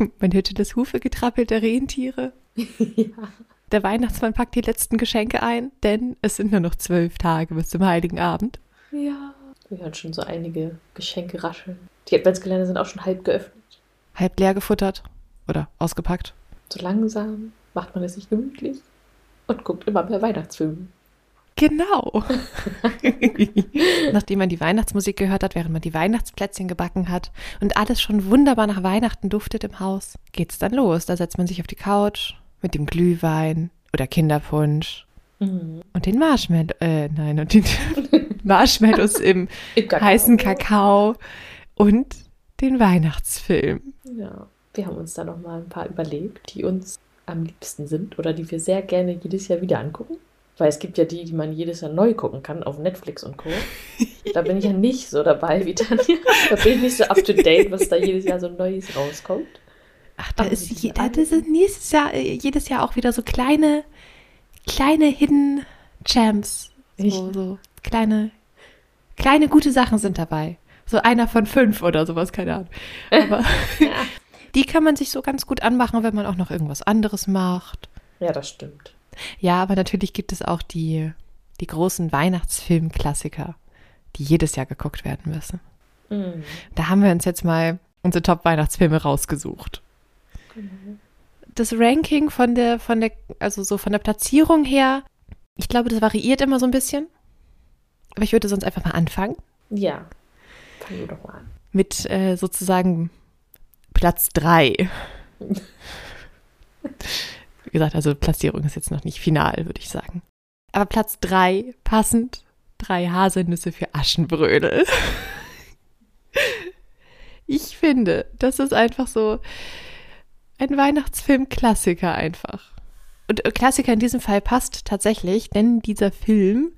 Man hörte das Hufegetrappel der Rentiere. ja. Der Weihnachtsmann packt die letzten Geschenke ein, denn es sind nur noch zwölf Tage bis zum Heiligen Abend. Ja. Wir hören schon so einige Geschenke rascheln. Die Adventskalender sind auch schon halb geöffnet. Halb leer gefuttert oder ausgepackt. So langsam macht man es sich gemütlich und guckt immer mehr Weihnachtsfilme. Genau. Nachdem man die Weihnachtsmusik gehört hat, während man die Weihnachtsplätzchen gebacken hat und alles schon wunderbar nach Weihnachten duftet im Haus, geht's dann los. Da setzt man sich auf die Couch mit dem Glühwein oder Kinderpunsch Mhm. und den Marshmallows, äh, nein, und den Marshmallows im Im Kakao. heißen Kakao und den Weihnachtsfilm. Ja. Wir haben uns da noch mal ein paar überlegt, die uns am liebsten sind oder die wir sehr gerne jedes Jahr wieder angucken. Weil es gibt ja die, die man jedes Jahr neu gucken kann auf Netflix und Co. Da bin ich ja nicht so dabei wie Tanja. Da bin ich nicht so up to date, was da jedes Jahr so Neues rauskommt. Ach, da Aber ist, je, da ist es nächstes Jahr, äh, jedes Jahr auch wieder so kleine, kleine Hidden Gems. So, so kleine, kleine gute Sachen sind dabei. So einer von fünf oder sowas, keine Ahnung. Aber die kann man sich so ganz gut anmachen, wenn man auch noch irgendwas anderes macht. Ja, das stimmt. Ja, aber natürlich gibt es auch die, die großen Weihnachtsfilm-Klassiker, die jedes Jahr geguckt werden müssen. Mhm. Da haben wir uns jetzt mal unsere Top-Weihnachtsfilme rausgesucht. Das Ranking von der, von der, also so von der Platzierung her, ich glaube, das variiert immer so ein bisschen. Aber ich würde sonst einfach mal anfangen Ja. Fang du doch mal an. mit äh, sozusagen Platz drei. Wie gesagt, also Platzierung ist jetzt noch nicht final, würde ich sagen. Aber Platz drei, passend, drei Haselnüsse für Aschenbrödel. Ich finde, das ist einfach so ein Weihnachtsfilm-Klassiker einfach. Und äh, Klassiker in diesem Fall passt tatsächlich, denn dieser Film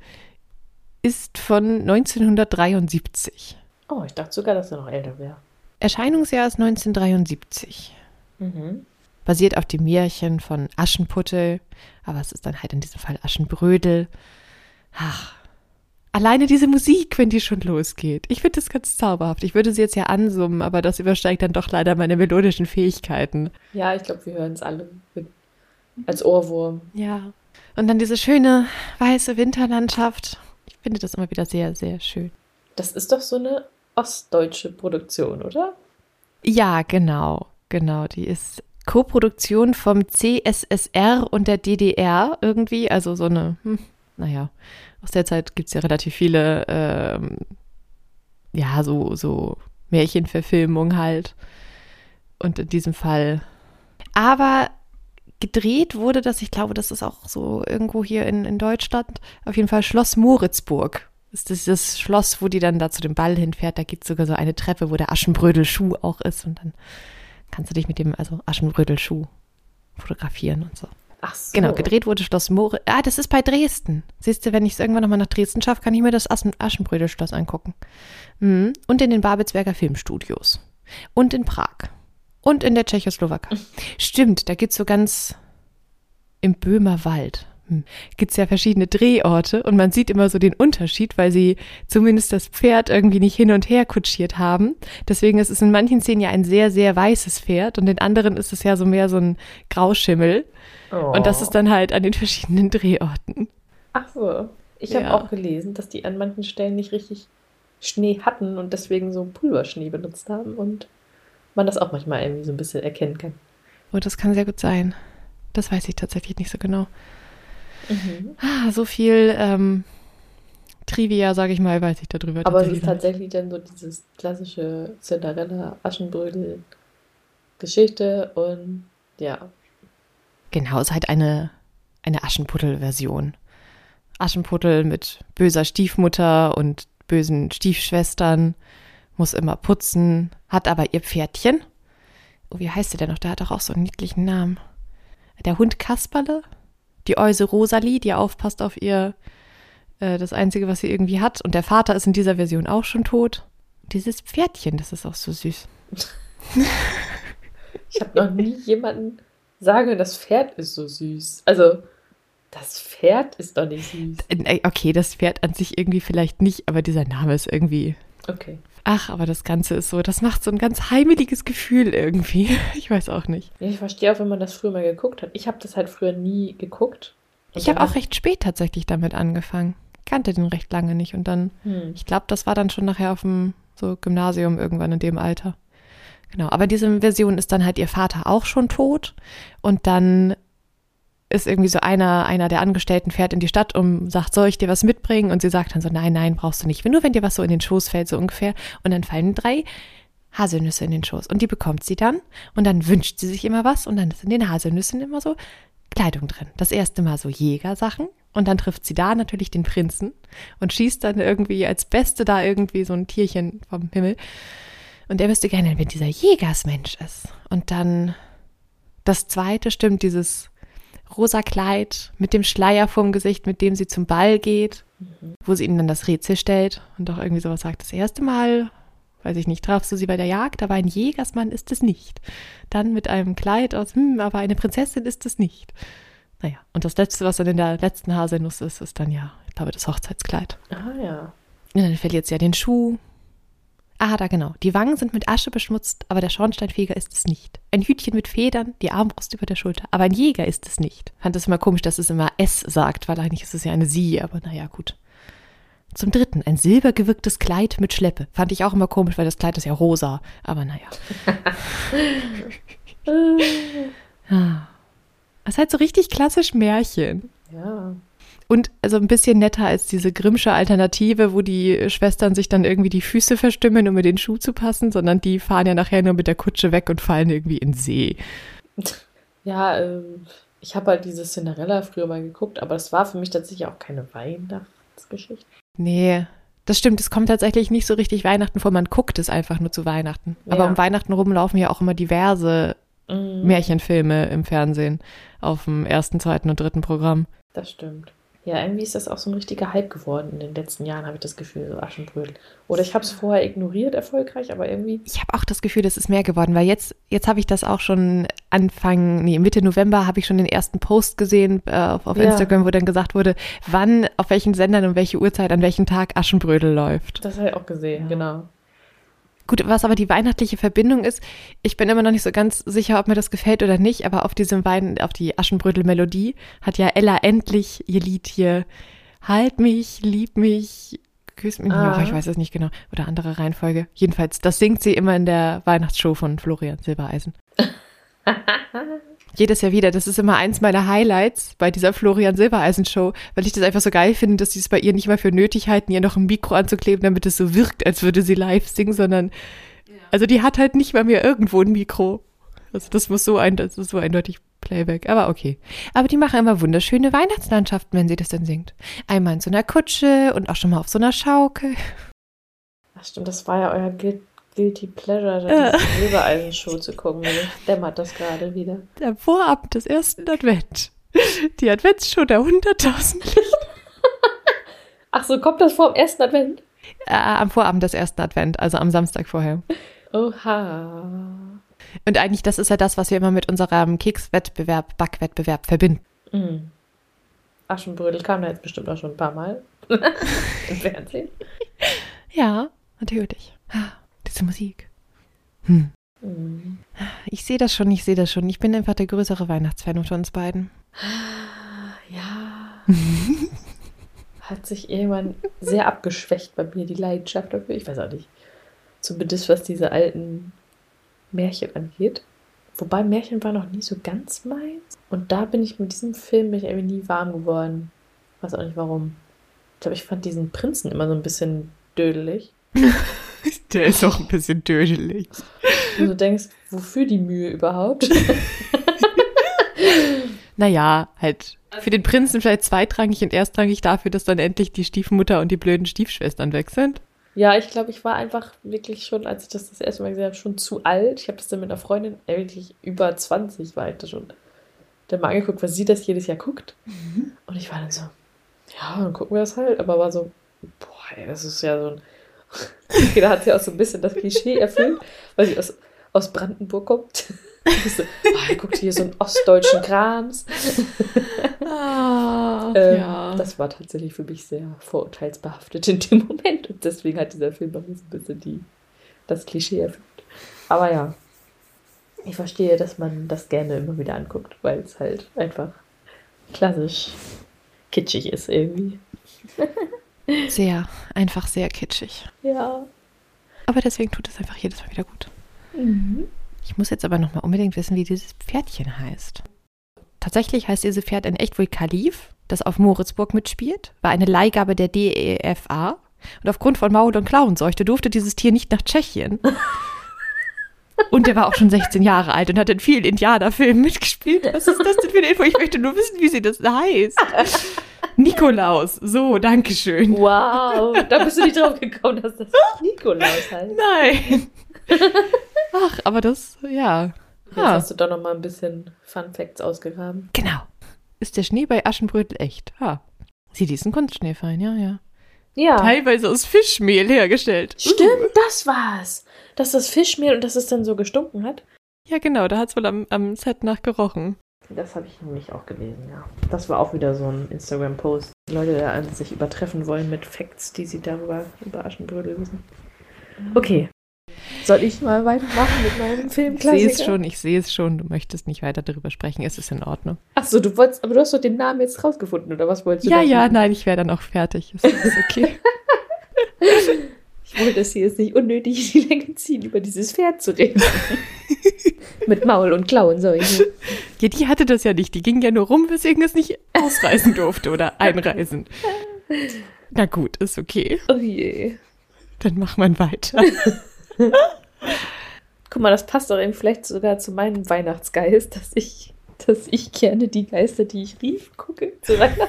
ist von 1973. Oh, ich dachte sogar, dass er noch älter wäre. Erscheinungsjahr ist 1973. Mhm. Basiert auf dem Märchen von Aschenputtel, aber es ist dann halt in diesem Fall Aschenbrödel. Ach, alleine diese Musik, wenn die schon losgeht. Ich finde das ganz zauberhaft. Ich würde sie jetzt ja ansummen, aber das übersteigt dann doch leider meine melodischen Fähigkeiten. Ja, ich glaube, wir hören es alle als Ohrwurm. Ja. Und dann diese schöne weiße Winterlandschaft. Ich finde das immer wieder sehr, sehr schön. Das ist doch so eine ostdeutsche Produktion, oder? Ja, genau, genau. Die ist Koproduktion vom CSSR und der DDR irgendwie. Also so eine, hm, naja, aus der Zeit gibt es ja relativ viele, ähm, ja, so, so Märchenverfilmungen halt. Und in diesem Fall. Aber gedreht wurde das, ich glaube, das ist auch so irgendwo hier in, in Deutschland, auf jeden Fall Schloss Moritzburg. Das ist das Schloss, wo die dann da zu dem Ball hinfährt. Da gibt es sogar so eine Treppe, wo der Aschenbrödel-Schuh auch ist. Und dann kannst du dich mit dem, also Aschenbrödel-Schuh fotografieren und so. Ach so. Genau, gedreht wurde Schloss Moritz. Ah, das ist bei Dresden. Siehst du, wenn ich es irgendwann nochmal nach Dresden schaffe, kann ich mir das Aschen Aschenbrödel-Schloss angucken. Mhm. Und in den Babelsberger Filmstudios. Und in Prag. Und in der Tschechoslowakei. Stimmt, da gibt es so ganz im Böhmerwald. Gibt es ja verschiedene Drehorte und man sieht immer so den Unterschied, weil sie zumindest das Pferd irgendwie nicht hin und her kutschiert haben. Deswegen ist es in manchen Szenen ja ein sehr, sehr weißes Pferd und in anderen ist es ja so mehr so ein Grauschimmel. Oh. Und das ist dann halt an den verschiedenen Drehorten. Ach so. Ich habe Ja. auch gelesen, dass die an manchen Stellen nicht richtig Schnee hatten und deswegen so Pulverschnee benutzt haben und man das auch manchmal irgendwie so ein bisschen erkennen kann. Oh, das kann sehr gut sein. Das weiß ich tatsächlich nicht so genau. Mhm. Ah, so viel ähm, Trivia, sage ich mal, weiß ich darüber. Aber es ist tatsächlich dann so dieses klassische Cinderella-Aschenbrödel-Geschichte und ja. Genau, es ist halt eine, eine Aschenputtel-Version. Aschenputtel mit böser Stiefmutter und bösen Stiefschwestern, muss immer putzen, hat aber ihr Pferdchen. Oh, wie heißt der denn noch? Der hat doch auch so einen niedlichen Namen. Der Hund Kasperle, die Euse Rosalie, die aufpasst auf ihr, äh, das Einzige, was sie irgendwie hat. Und der Vater ist in dieser Version auch schon tot. Dieses Pferdchen, das ist auch so süß. Ich habe noch nie jemanden sagen, das Pferd ist so süß. Also, das Pferd ist doch nicht süß. Äh, Okay, das Pferd an sich irgendwie vielleicht nicht, aber dieser Name ist irgendwie. Okay. Ach, aber das Ganze ist so, das macht so ein ganz heimeliges Gefühl irgendwie. Ich weiß auch nicht. Ja, ich verstehe auch, wenn man das früher mal geguckt hat. Ich habe das halt früher nie geguckt. Ich habe auch recht spät tatsächlich damit angefangen. Kannte den recht lange nicht und dann, Hm. ich glaube, das war dann schon nachher auf dem so Gymnasium irgendwann in dem Alter. Genau, aber diese Version ist dann halt ihr Vater auch schon tot und dann ist irgendwie so einer, einer der Angestellten fährt in die Stadt und sagt, soll ich dir was mitbringen? Und sie sagt dann so, nein, nein, brauchst du nicht. Nur wenn dir was so in den Schoß fällt, so ungefähr. Und dann fallen drei Haselnüsse in den Schoß. Und die bekommt sie dann. Und dann wünscht sie sich immer was. Und dann ist in den Haselnüssen immer so Kleidung drin. Das erste Mal so Jägersachen. Und dann trifft sie da natürlich den Prinzen und schießt dann irgendwie als Beste da irgendwie so ein Tierchen vom Himmel. Und er wüsste gerne, wer dieser Jägersmensch ist. Und dann das zweite stimmt, dieses rosa Kleid mit dem Schleier vorm Gesicht, mit dem sie zum Ball geht, wo sie ihnen dann das Rätsel stellt und auch irgendwie sowas sagt. Das erste Mal, weiß ich nicht, trafst du sie bei der Jagd, aber ein Jägersmann ist es nicht. Dann mit einem Kleid aus, hm, aber eine Prinzessin ist es nicht. Naja, und das letzte, was dann in der letzten Haselnuss ist, ist dann ja, ich glaube, das Hochzeitskleid. Ah ja. Und dann verliert sie ja den Schuh. Ah, da genau. Die Wangen sind mit Asche beschmutzt, aber der Schornsteinfeger ist es nicht. Ein Hütchen mit Federn, die Armbrust über der Schulter. Aber ein Jäger ist es nicht. Fand es immer komisch, dass es immer S sagt, weil eigentlich ist es ja eine Sie, aber naja, gut. Zum dritten, ein silbergewirktes Kleid mit Schleppe. Fand ich auch immer komisch, weil das Kleid ist ja rosa. Aber naja. Ah. Das ist halt so richtig klassisch Märchen. Ja. Und also ein bisschen netter als diese Grimmsche Alternative, wo die Schwestern sich dann irgendwie die Füße verstimmen, um in den Schuh zu passen, sondern die fahren ja nachher nur mit der Kutsche weg und fallen irgendwie in den See. Ja, ähm, ich habe halt diese Cinderella früher mal geguckt, aber es war für mich tatsächlich auch keine Weihnachtsgeschichte. Nee, das stimmt, es kommt tatsächlich nicht so richtig Weihnachten vor, man guckt es einfach nur zu Weihnachten. Aber Ja. um Weihnachten rum laufen ja auch immer diverse Mhm, Märchenfilme im Fernsehen auf dem ersten, zweiten und dritten Programm. Das stimmt. Ja, irgendwie ist das auch so ein richtiger Hype geworden in den letzten Jahren, habe ich das Gefühl, so Aschenbrödel. Oder ich habe es vorher ignoriert, erfolgreich, aber irgendwie. Ich habe auch das Gefühl, das ist mehr geworden, weil jetzt, jetzt habe ich das auch schon Anfang, nee, Mitte November habe ich schon den ersten Post gesehen äh, auf, auf Ja. Instagram, wo dann gesagt wurde, wann, auf welchen Sendern und welche Uhrzeit, an welchem Tag Aschenbrödel läuft. Das habe ich auch gesehen, Ja. genau. Gut, was aber die weihnachtliche Verbindung ist, ich bin immer noch nicht so ganz sicher, ob mir das gefällt oder nicht, aber auf diesem Wein, auf die Aschenbrödel-Melodie hat ja Ella endlich ihr Lied hier Halt mich, lieb mich, küss mich, Ah. ich weiß es nicht genau, oder andere Reihenfolge. Jedenfalls, das singt sie immer in der Weihnachtsshow von Florian Silbereisen. Jedes Jahr wieder. Das ist immer eins meiner Highlights bei dieser Florian Silbereisen Show, weil ich das einfach so geil finde, dass sie es bei ihr nicht mal für nötig halten, ihr noch ein Mikro anzukleben, damit es so wirkt, als würde sie live singen, sondern also die hat halt nicht bei mir irgendwo ein Mikro. Also das muss so ein, das ist so eindeutig Playback. Aber okay. Aber die machen immer wunderschöne Weihnachtslandschaften, wenn sie das dann singt. Einmal in so einer Kutsche und auch schon mal auf so einer Schaukel. Ach stimmt, das war ja euer Guil- Guilty Pleasure, da diese Silbereisen-Show zu gucken. Mir dämmert das gerade wieder. Der Vorabend des ersten Advent. Die Adventsshow der 100.000 Ach so, kommt das vor dem ersten Advent? Äh, am Vorabend des ersten Advent, also am Samstag vorher. Oha. Und eigentlich, das ist ja das, was wir immer mit unserem Kekswettbewerb, Backwettbewerb verbinden. Mhm. Aschenbrödel kam da jetzt bestimmt auch schon ein paar Mal im Fernsehen. Ja, natürlich. Ah, Diese Musik. Hm. Mhm. Ich sehe das schon, ich sehe das schon. Ich bin einfach der größere Weihnachtsfan unter uns beiden. Ja. Hat sich irgendwann sehr abgeschwächt bei mir, die Leidenschaft dafür. Ich weiß auch nicht. Zumindest was diese alten Märchen angeht. Wobei Märchen war noch nie so ganz meins. Und da bin ich mit diesem Film bin ich irgendwie nie warm geworden. Weiß auch nicht warum. Ich glaube, ich fand diesen Prinzen immer so ein bisschen dödelig. Der ist auch ein bisschen dödelig. Und du denkst, wofür die Mühe überhaupt? Naja, halt für den Prinzen vielleicht zweitrangig und erstrangig dafür, dass dann endlich die Stiefmutter und die blöden Stiefschwestern weg sind. Ja, ich glaube, ich war einfach wirklich schon, als ich das das erste Mal gesehen habe, schon zu alt. Ich habe das dann mit einer Freundin, äh, wirklich über 20 war ich da schon, dann mal angeguckt, weil sie das jedes Jahr guckt. Und ich war dann so, ja, dann gucken wir das halt. Aber war so, boah, ey, das ist ja so ein. Da hat sie auch so ein bisschen das Klischee erfüllt, weil sie aus, aus Brandenburg kommt. Ich so, ah, er guckt hier so einen ostdeutschen Krams. Ah. Ähm, ja. Das war tatsächlich für mich sehr vorurteilsbehaftet in dem Moment. Und deswegen hat dieser Film bei mir so ein bisschen die, das Klischee erfüllt. Aber ja, ich verstehe, dass man das gerne immer wieder anguckt, weil es halt einfach klassisch kitschig ist irgendwie. Sehr, einfach sehr kitschig. Ja. Aber deswegen tut es einfach jedes Mal wieder gut. Mhm. Ich muss jetzt aber noch mal unbedingt wissen, wie dieses Pferdchen heißt. Tatsächlich heißt dieses Pferd in echt wohl Kalif, das auf Moritzburg mitspielt, war eine Leihgabe der DEFA. Und aufgrund von Maul- und Klauenseuchte durfte dieses Tier nicht nach Tschechien. Und er war auch schon 16 Jahre alt und hat in vielen Indianerfilmen mitgespielt. Was ist das denn für eine Info? Ich möchte nur wissen, wie sie das heißt. Nikolaus. So, danke schön. Wow, da bist du nicht drauf gekommen, dass das Nikolaus heißt. Nein. Ach, aber das, ja. Jetzt Ah, hast du doch noch mal ein bisschen Fun Facts ausgegraben. genau. Ist der Schnee bei Aschenbrödel echt? Ah. Sie diesen Kunstschnee fein, ja, ja. Ja. Teilweise aus Fischmehl hergestellt. Stimmt, das war's. Dass das Fischmehl und dass es dann so gestunken hat. Ja, genau, da hat es wohl am, am Set nach gerochen. Das habe ich nämlich auch gelesen, ja. Das war auch wieder so ein Instagram-Post. Die Leute da an sich übertreffen wollen mit Facts, die sie darüber über Aschenbrödel wissen. Okay. Soll ich mal weitermachen mit meinem Ich sehe Filmklassiker? es schon, ich sehe es schon. Du möchtest nicht weiter darüber sprechen. Es ist in Ordnung. Achso, du wolltest, aber du hast doch den Namen jetzt rausgefunden, oder was wolltest du Ja, ja, nein, ich wäre dann auch fertig. Es ist okay. Ich wollte es hier jetzt nicht unnötig in die Länge ziehen, über dieses Pferd zu reden. mit Maul und Klauen solche. ja, die hatte das ja nicht. Die ging ja nur rum, weswegen es nicht ausreisen durfte oder einreisen. Na gut, ist okay. Oh je. Dann macht man weiter. Guck mal, das passt doch eben vielleicht sogar zu meinem Weihnachtsgeist, dass ich, dass ich gerne die Geister, die ich rief, gucke zu Weihnachten.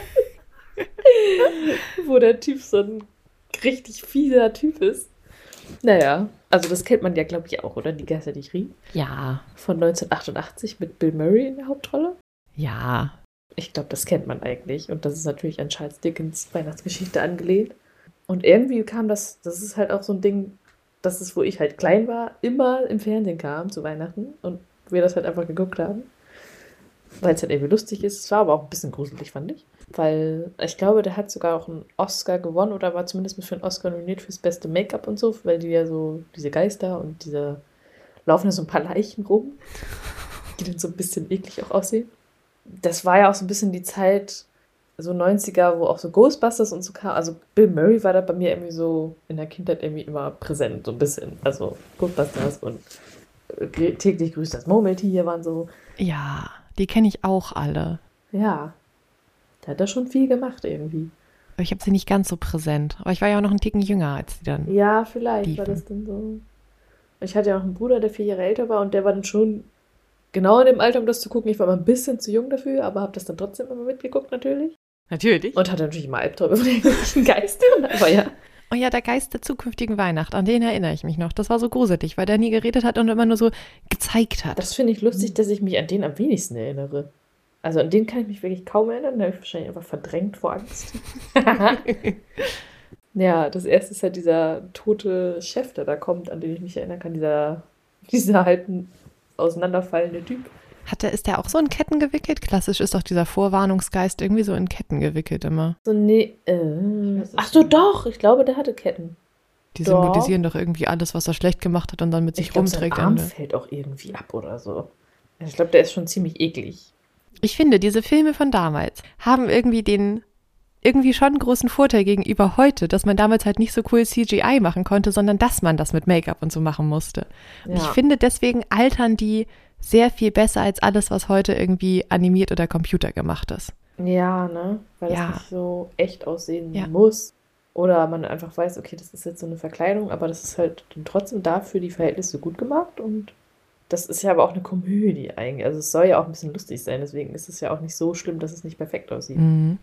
Wo der Typ so ein richtig fieser Typ ist. Naja, also das kennt man ja, glaube ich, auch, oder? Die Geister, die ich rief. Ja, Von 1988 mit Bill Murray in der Hauptrolle. ja. Ich glaube, das kennt man eigentlich. Und das ist natürlich an Charles Dickens Weihnachtsgeschichte angelehnt. Und irgendwie kam das, das ist halt auch so ein Ding, das ist, wo ich halt klein war, immer im Fernsehen kam zu Weihnachten und wir das halt einfach geguckt haben. Weil es halt irgendwie lustig ist. Es war aber auch ein bisschen gruselig, fand ich. Weil ich glaube, der hat sogar auch einen Oscar gewonnen oder war zumindest für einen Oscar nominiert fürs beste Make-up und so, weil die ja so, diese Geister und diese, laufen ja so ein paar Leichen rum, die dann so ein bisschen eklig auch aussehen das war ja auch so ein bisschen die Zeit, so 90er, wo auch so Ghostbusters und so kam. Also Bill Murray war da bei mir irgendwie so in der Kindheit irgendwie immer präsent, so ein bisschen. Also Ghostbusters und äh, täglich grüßt das Murmeltier waren so, Ja, die kenne ich auch alle. ja, der hat da schon viel gemacht irgendwie. Aber ich habe sie nicht ganz so präsent. Aber ich war ja auch noch einen Ticken jünger als die dann. Ja, vielleicht war Liefen. das dann so. Ich hatte ja auch einen Bruder, der vier Jahre älter war und der war dann schon genau in dem Alter, um das zu gucken. Ich war mal ein bisschen zu jung dafür, aber habe das dann trotzdem immer mitgeguckt natürlich. Natürlich. Und hatte natürlich immer Albträume von irgendwelchen Geistern, aber ja. Oh ja, der Geist der zukünftigen Weihnacht, an den erinnere ich mich noch. Das war so gruselig, weil der nie geredet hat und immer nur so gezeigt hat. Das finde ich lustig, dass ich mich an den am wenigsten erinnere. Also an den kann ich mich wirklich kaum erinnern. Da habe ich wahrscheinlich einfach verdrängt vor Angst. ja, das erste ist halt dieser tote Chef, der da kommt, an den ich mich erinnern kann. Dieser, dieser halt auseinanderfallende Typ. Hat der, ist der auch so in Ketten gewickelt? Klassisch ist doch dieser Vorwarnungsgeist irgendwie so in Ketten gewickelt immer. So, nee. Äh, ach so, doch. Ich glaube, der hatte Ketten. Die Doch. symbolisieren doch irgendwie alles, was er schlecht gemacht hat und dann mit sich Ich glaube, sein rumträgt. Arm Ende. fällt auch irgendwie ab oder so. Also Ich glaube, der ist schon ziemlich eklig. Ich finde, diese Filme von damals haben irgendwie den irgendwie schon einen großen Vorteil gegenüber heute, dass man damals halt nicht so cool CGI machen konnte, sondern dass man das mit Make-up und so machen musste. Und ich Ja. finde, deswegen altern die sehr viel besser als alles, was heute irgendwie animiert oder Computer gemacht ist. Ja, ne? Weil das Ja. nicht so echt aussehen Ja. muss. Oder man einfach weiß, okay, das ist jetzt so eine Verkleidung, aber das ist halt dann trotzdem dafür die Verhältnisse gut gemacht und das ist ja aber auch eine Komödie eigentlich. Also es soll ja auch ein bisschen lustig sein, deswegen ist es ja auch nicht so schlimm, dass es nicht perfekt aussieht. Mhm.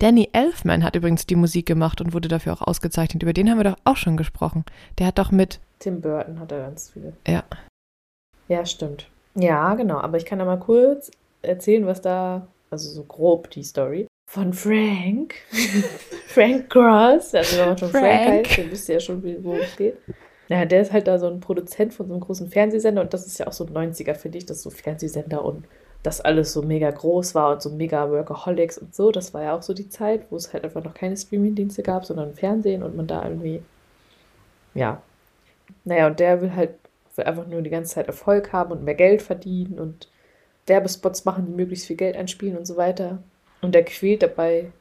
Danny Elfman hat übrigens die Musik gemacht und wurde dafür auch ausgezeichnet. Über den haben wir doch auch schon gesprochen. Der hat doch mit, Tim Burton hat da ganz viele. ja, Ja, stimmt. Ja, genau. Aber ich kann da mal kurz erzählen, was da, also so grob die Story von Frank. Frank Cross. Also wenn man schon Frank, Frank. heißt, dann wisst ihr ja schon, worum es geht. Ja, der ist halt da so ein Produzent von so einem großen Fernsehsender und das ist ja auch so 90er, finde ich, dass so Fernsehsender und dass alles so mega groß war und so mega Workaholics und so. Das war ja auch so die Zeit, wo es halt einfach noch keine Streaming-Dienste gab, sondern Fernsehen und man da irgendwie, ja. Naja, und der will halt will einfach nur die ganze Zeit Erfolg haben und mehr Geld verdienen und Werbespots machen, die möglichst viel Geld einspielen und so weiter. Und der quält dabei,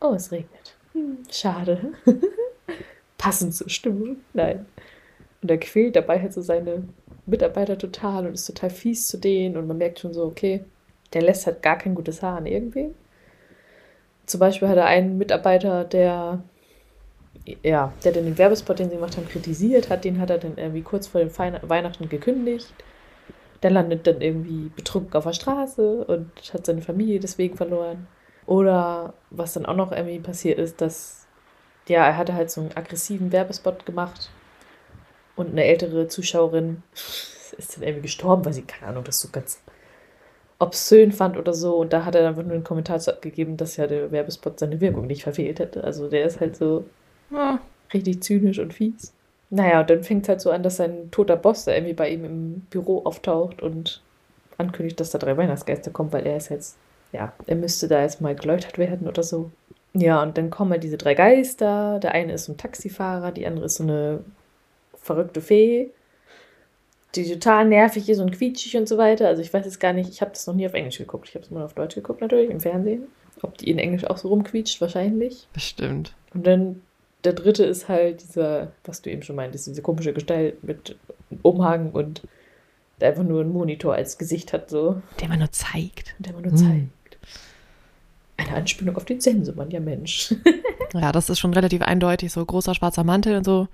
oh, es regnet. Hm, schade. Passend zur Stimmung. Nein. Und er quält dabei halt so seine Mitarbeiter total und ist total fies zu denen und man merkt schon so, okay, der lässt halt gar kein gutes Haar an irgendwem. Zum Beispiel hat er einen Mitarbeiter, der ja, der den Werbespot, den sie gemacht haben, kritisiert hat, den hat er dann irgendwie kurz vor dem Fein Weihnachten gekündigt. Der landet dann irgendwie betrunken auf der Straße und hat seine Familie deswegen verloren. Oder was dann auch noch irgendwie passiert ist, dass ja, er hatte halt so einen aggressiven Werbespot gemacht und eine ältere Zuschauerin ist dann irgendwie gestorben, weil sie, keine Ahnung, das so ganz obszön fand oder so. Und da hat er einfach nur einen Kommentar abgegeben, dass ja der Werbespot seine Wirkung nicht verfehlt hätte. Also der ist halt so ja, richtig zynisch und fies. Naja, und dann fängt es halt so an, dass sein toter Boss da irgendwie bei ihm im Büro auftaucht und ankündigt, dass da drei Weihnachtsgeister kommen, weil er ist jetzt, ja, er müsste da erstmal geläutert werden oder so. Ja, und dann kommen halt diese drei Geister. Der eine ist so ein Taxifahrer, die andere ist so eine verrückte Fee, die total nervig ist und quietschig und so weiter. Also ich weiß jetzt gar nicht, ich habe das noch nie auf Englisch geguckt. Ich habe es mal auf Deutsch geguckt natürlich, im Fernsehen. Ob die in Englisch auch so rumquietscht, wahrscheinlich. Bestimmt. Und dann der dritte ist halt dieser, was du eben schon meintest, diese komische Gestalt mit Umhang und der einfach nur einen Monitor als Gesicht hat, so. Der man nur zeigt. Der man nur hm. zeigt. Eine Anspielung auf den Sensemann, ja Mensch. ja, das ist schon relativ eindeutig, so großer schwarzer Mantel und so.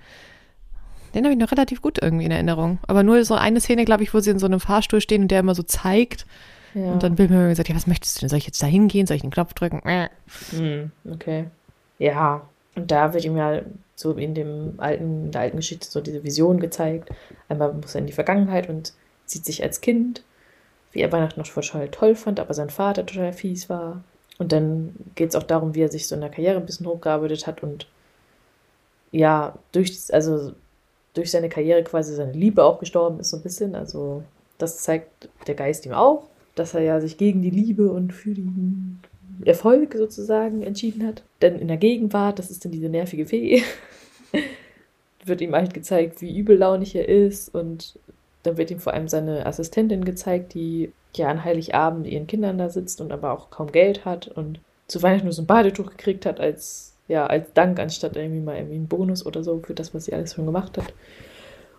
Den habe ich noch relativ gut irgendwie in Erinnerung. Aber nur so eine Szene, glaube ich, wo sie in so einem Fahrstuhl stehen und der immer so zeigt. Ja. Und dann will mir gesagt, ja, was möchtest du denn? Soll ich jetzt da hingehen? Soll ich den Knopf drücken? Hm, okay. Ja, und da wird ihm ja so in dem alten, in der alten Geschichte so diese Vision gezeigt. Einmal muss er in die Vergangenheit und sieht sich als Kind, wie er Weihnachten noch total toll fand, aber sein Vater total fies war. Und dann geht es auch darum, wie er sich so in der Karriere ein bisschen hochgearbeitet hat und ja, durch, also durch seine Karriere quasi seine Liebe auch gestorben ist, so ein bisschen. Also das zeigt der Geist ihm auch, dass er ja sich gegen die Liebe und für den Erfolg sozusagen entschieden hat. Denn in der Gegenwart, das ist dann diese nervige Fee, wird ihm halt gezeigt, wie übellaunig er ist und dann wird ihm vor allem seine Assistentin gezeigt, die ja an Heiligabend ihren Kindern da sitzt und aber auch kaum Geld hat und zu Weihnachten nur so ein Badetuch gekriegt hat als ja, als Dank, anstatt irgendwie mal irgendwie einen Bonus oder so für das, was sie alles schon gemacht hat.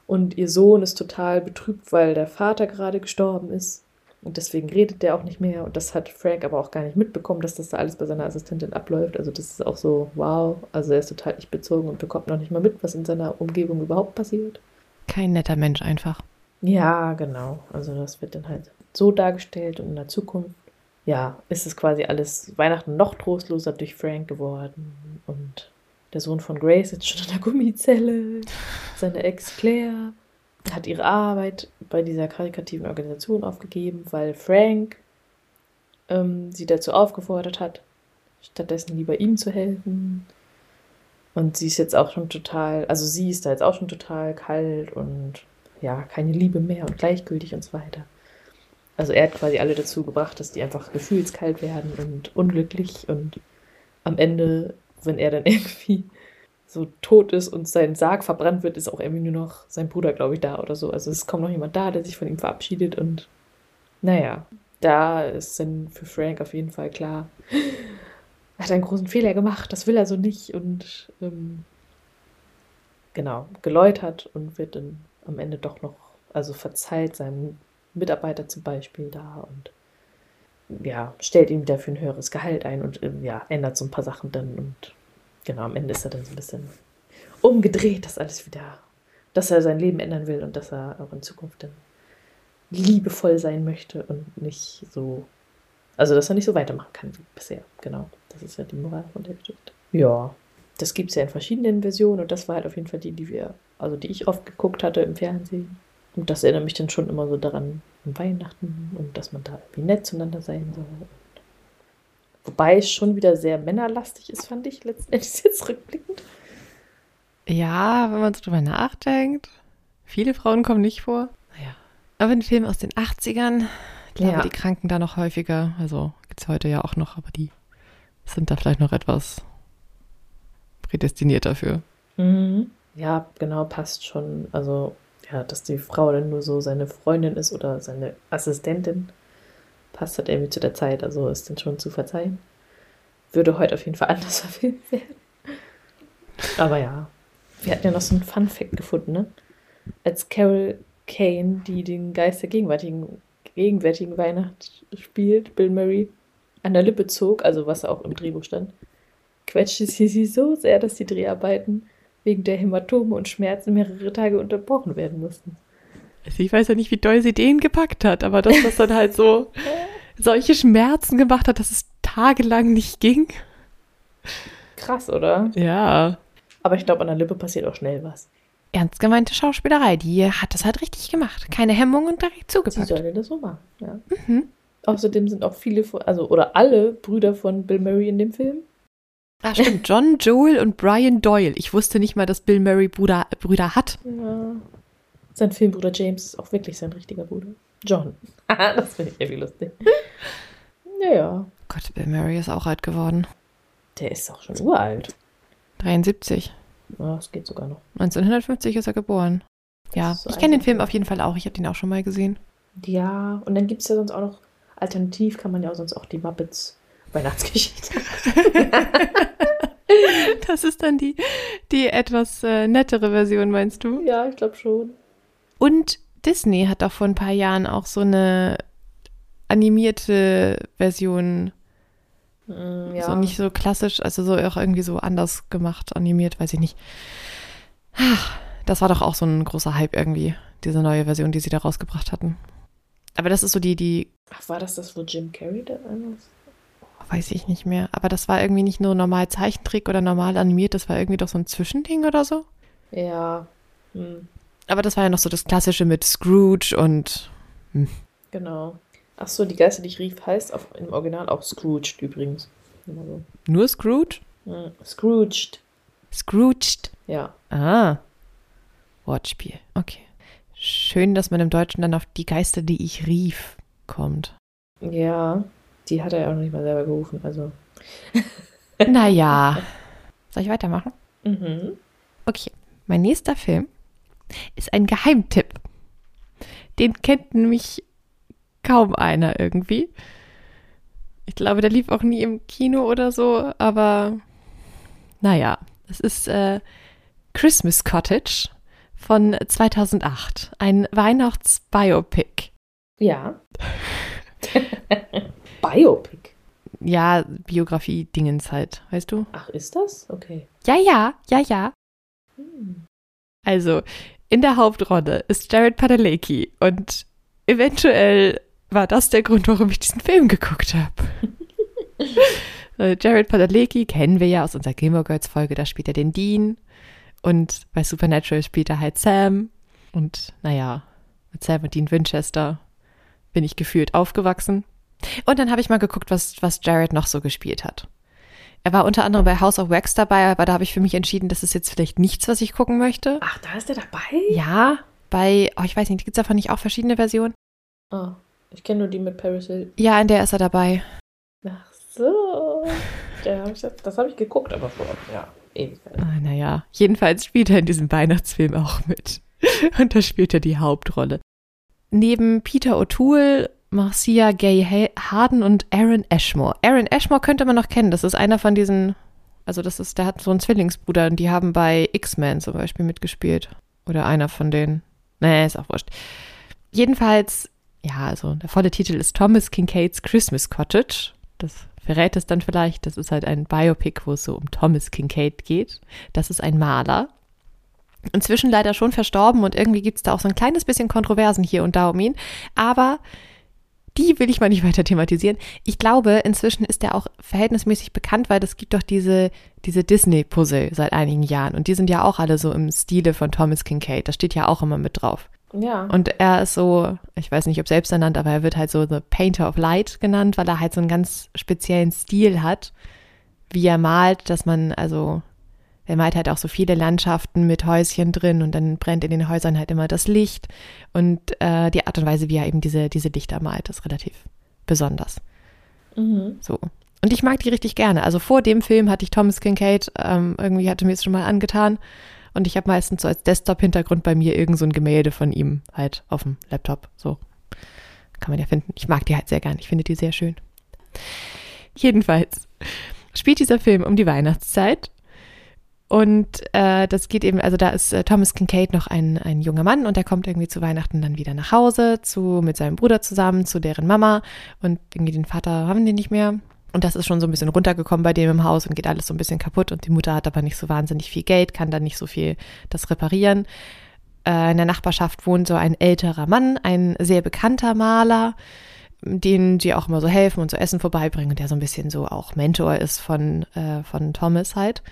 Und ihr Sohn ist total betrübt, weil der Vater gerade gestorben ist. Und deswegen redet der auch nicht mehr. Und das hat Frank aber auch gar nicht mitbekommen, dass das da alles bei seiner Assistentin abläuft. Also das ist auch so, wow. Also er ist total nicht bezogen und bekommt noch nicht mal mit, was in seiner Umgebung überhaupt passiert. Kein netter Mensch einfach. Ja, genau. Also das wird dann halt so dargestellt und in der Zukunft ja, ist es quasi alles Weihnachten noch trostloser durch Frank geworden. Und der Sohn von Grace sitzt schon in der Gummizelle. Seine Ex Claire hat ihre Arbeit bei dieser karikativen Organisation aufgegeben, weil Frank ähm, sie dazu aufgefordert hat, stattdessen lieber ihm zu helfen. Und sie ist jetzt auch schon total, also sie ist da jetzt auch schon total kalt und ja, keine Liebe mehr und gleichgültig und so weiter. Also er hat quasi alle dazu gebracht, dass die einfach gefühlskalt werden und unglücklich und am Ende, wenn er dann irgendwie so tot ist und sein Sarg verbrannt wird, ist auch irgendwie nur noch sein Bruder, glaube ich, da oder so. Also es kommt noch jemand da, der sich von ihm verabschiedet und naja, da ist dann für Frank auf jeden Fall klar, er hat einen großen Fehler gemacht, das will er so nicht und ähm, genau, geläutert und wird dann am Ende doch noch, also verzeiht seinem Mitarbeiter zum Beispiel da und ja, stellt ihm dafür ein höheres Gehalt ein und ähm, ja, ändert so ein paar Sachen dann und genau, am Ende ist er dann so ein bisschen umgedreht, dass alles wieder, dass er sein Leben ändern will und dass er auch in Zukunft dann liebevoll sein möchte und nicht so, also dass er nicht so weitermachen kann wie bisher. Genau, das ist ja die Moral von der Geschichte. Ja, das gibt es ja in verschiedenen Versionen und das war halt auf jeden Fall die, die wir, also die ich oft geguckt hatte im Fernsehen. Und das erinnert mich dann schon immer so daran, an Weihnachten und dass man da irgendwie nett zueinander sein soll. Wobei es schon wieder sehr männerlastig ist, fand ich letztendlich jetzt rückblickend. Ja, wenn man so drüber nachdenkt. Viele Frauen kommen nicht vor. Naja. Aber ein Film aus den 80ern, Ich glaube, Ja. die Kranken da noch häufiger, also gibt es heute ja auch noch, aber die sind da vielleicht noch etwas prädestiniert dafür. Mhm. Ja, genau, passt schon. Also, ja, dass die Frau dann nur so seine Freundin ist oder seine Assistentin, passt halt irgendwie zu der Zeit. Also ist dann schon zu verzeihen. Würde heute auf jeden Fall anders verfilmt werden. Aber ja, wir hatten ja noch so einen Fun-Fact gefunden, ne? Als Carol Kane, die den Geist der gegenwärtigen, gegenwärtigen Weihnacht spielt, Bill Murray, an der Lippe zog, also was auch im Drehbuch stand, quetschte sie sie so sehr, dass die Dreharbeiten wegen der Hämatome und Schmerzen mehrere Tage unterbrochen werden mussten. Also ich weiß ja nicht, wie doll sie den gepackt hat, aber dass das dann halt so solche Schmerzen gemacht hat, dass es tagelang nicht ging. Krass, oder? Ja. Aber ich glaube, an der Lippe passiert auch schnell was. Ernst gemeinte Schauspielerei, die hat das halt richtig gemacht. Keine Hemmung und direkt Sie zugepackt. sollte das so machen, ja. Mhm. Außerdem sind auch viele, von, also oder alle Brüder von Bill Murray in dem Film. Ah, stimmt. John, Joel und Brian Doyle. Ich wusste nicht mal, dass Bill Murray Bruder, Brüder hat. Ja. Sein Filmbruder James ist auch wirklich sein richtiger Bruder. John. das finde ich irgendwie lustig. Naja, Gott, Bill Murray ist auch alt geworden. der ist auch schon uralt. 73. Ja, das geht sogar noch. 1950 ist er geboren. Ja, Das ist so ich kenne den. Film auf jeden Fall auch. Ich habe den auch schon mal gesehen. Ja, und dann gibt es ja sonst auch noch, alternativ kann man ja auch sonst auch die Muppets Weihnachtsgeschichte. Das ist dann die, die etwas äh, nettere Version, meinst du? ja, ich glaube schon. Und Disney hat doch vor ein paar Jahren auch so eine animierte Version, Mm, ja. so nicht so klassisch, also so auch irgendwie so anders gemacht, animiert, weiß ich nicht. Ach, Das war doch auch so ein großer Hype irgendwie, diese neue Version, die sie da rausgebracht hatten. Aber das ist so die, die, Ach, war das das, wo Jim Carrey da ist? weiß ich nicht mehr. Aber das war irgendwie nicht nur normal Zeichentrick oder normal animiert, das war irgendwie doch so ein Zwischending oder so. Ja. Hm, Aber das war ja noch so das Klassische mit Scrooge und genau. Ach so, die Geister, die ich rief, heißt auf, im Original auch Scrooged übrigens. So. nur Scrooge? Hm, Scrooged. Scrooged. Ja. Ah. Wortspiel. Okay. Schön, dass man im Deutschen dann auf die Geister, die ich rief, kommt. Ja. Die hat er ja auch noch nicht mal selber gerufen, also. Naja. Soll ich weitermachen? Mhm. Okay. Mein nächster Film ist ein Geheimtipp. Den kennt nämlich kaum einer irgendwie. Ich glaube, der lief auch nie im Kino oder so, aber naja, es ist äh, Christmas Cottage von 2008. Ein Weihnachtsbiopic. Ja. Biopic. Ja, Biografie-Dingens halt, weißt du? Ach, ist das? Okay. Ja, ja, ja, ja. Hm. Also, in der Hauptrolle ist Jared Padalecki und eventuell war das der Grund, warum ich diesen Film geguckt habe. Jared Padalecki kennen wir ja aus unserer Gilmore Girls Folge, da spielt er den Dean und bei Supernatural spielt er halt Sam und naja, mit Sam und Dean Winchester bin ich gefühlt aufgewachsen. Und dann habe ich mal geguckt, was, was Jared noch so gespielt hat. Er war unter anderem bei House of Wax dabei, aber da habe ich für mich entschieden, das ist jetzt vielleicht nichts, was ich gucken möchte. Ach, da ist er dabei? Ja, bei, oh, ich weiß nicht, gibt es davon nicht auch verschiedene Versionen? Oh, ich kenne nur die mit Paris Hilton. Ja, in der ist er dabei. Ach so. Ja, hab ich das das habe ich geguckt, aber vor, ja, Ewigkeit. Ah, naja, jedenfalls spielt er in diesem Weihnachtsfilm auch mit. Und da spielt er die Hauptrolle. Neben Peter O'Toole, Marcia Gay Ha- Harden und Aaron Ashmore. Aaron Ashmore könnte man noch kennen. Das ist einer von diesen, also das ist, der hat so einen Zwillingsbruder und die haben bei X-Men zum Beispiel mitgespielt. Oder einer von denen. Nee, ist auch wurscht. Jedenfalls, ja, also der volle Titel ist Thomas Kincaids Christmas Cottage. Das verrät es dann vielleicht. Das ist halt ein Biopic, wo es so um Thomas Kincaid geht. Das ist ein Maler. Inzwischen leider schon verstorben und irgendwie gibt es da auch so ein kleines bisschen Kontroversen hier und da um ihn. Aber die will ich mal nicht weiter thematisieren. Ich glaube, inzwischen ist er auch verhältnismäßig bekannt, weil es gibt doch diese, diese Disney-Puzzle seit einigen Jahren. Und die sind ja auch alle so im Stile von Thomas Kincaid. Das steht ja auch immer mit drauf. Ja. Und er ist so, ich weiß nicht, ob selbst ernannt, aber er wird halt so The Painter of Light genannt, weil er halt so einen ganz speziellen Stil hat, wie er malt, dass man, also, er malt halt auch so viele Landschaften mit Häuschen drin und dann brennt in den Häusern halt immer das Licht. Und äh, die Art und Weise, wie er eben diese, diese Lichter malt, ist relativ besonders. Mhm. So. Und ich mag die richtig gerne. Also vor dem Film hatte ich Thomas Kincaid, ähm, irgendwie hatte mir es schon mal angetan. Und ich habe meistens so als Desktop-Hintergrund bei mir irgend so ein Gemälde von ihm halt auf dem Laptop. So kann man ja finden. Ich mag die halt sehr gern. Ich finde die sehr schön. Jedenfalls spielt dieser Film um die Weihnachtszeit. Und äh, das geht eben, also da ist äh, Thomas Kincaid noch ein, ein junger Mann und der kommt irgendwie zu Weihnachten dann wieder nach Hause zu, mit seinem Bruder zusammen, zu deren Mama. Und irgendwie den Vater haben die nicht mehr. Und das ist schon so ein bisschen runtergekommen bei dem im Haus und geht alles so ein bisschen kaputt. Und die Mutter hat aber nicht so wahnsinnig viel Geld, kann dann nicht so viel das reparieren. Äh, in der Nachbarschaft wohnt so ein älterer Mann, ein sehr bekannter Maler, den sie auch immer so helfen und so Essen vorbeibringen und der so ein bisschen so auch Mentor ist von, äh, von Thomas halt.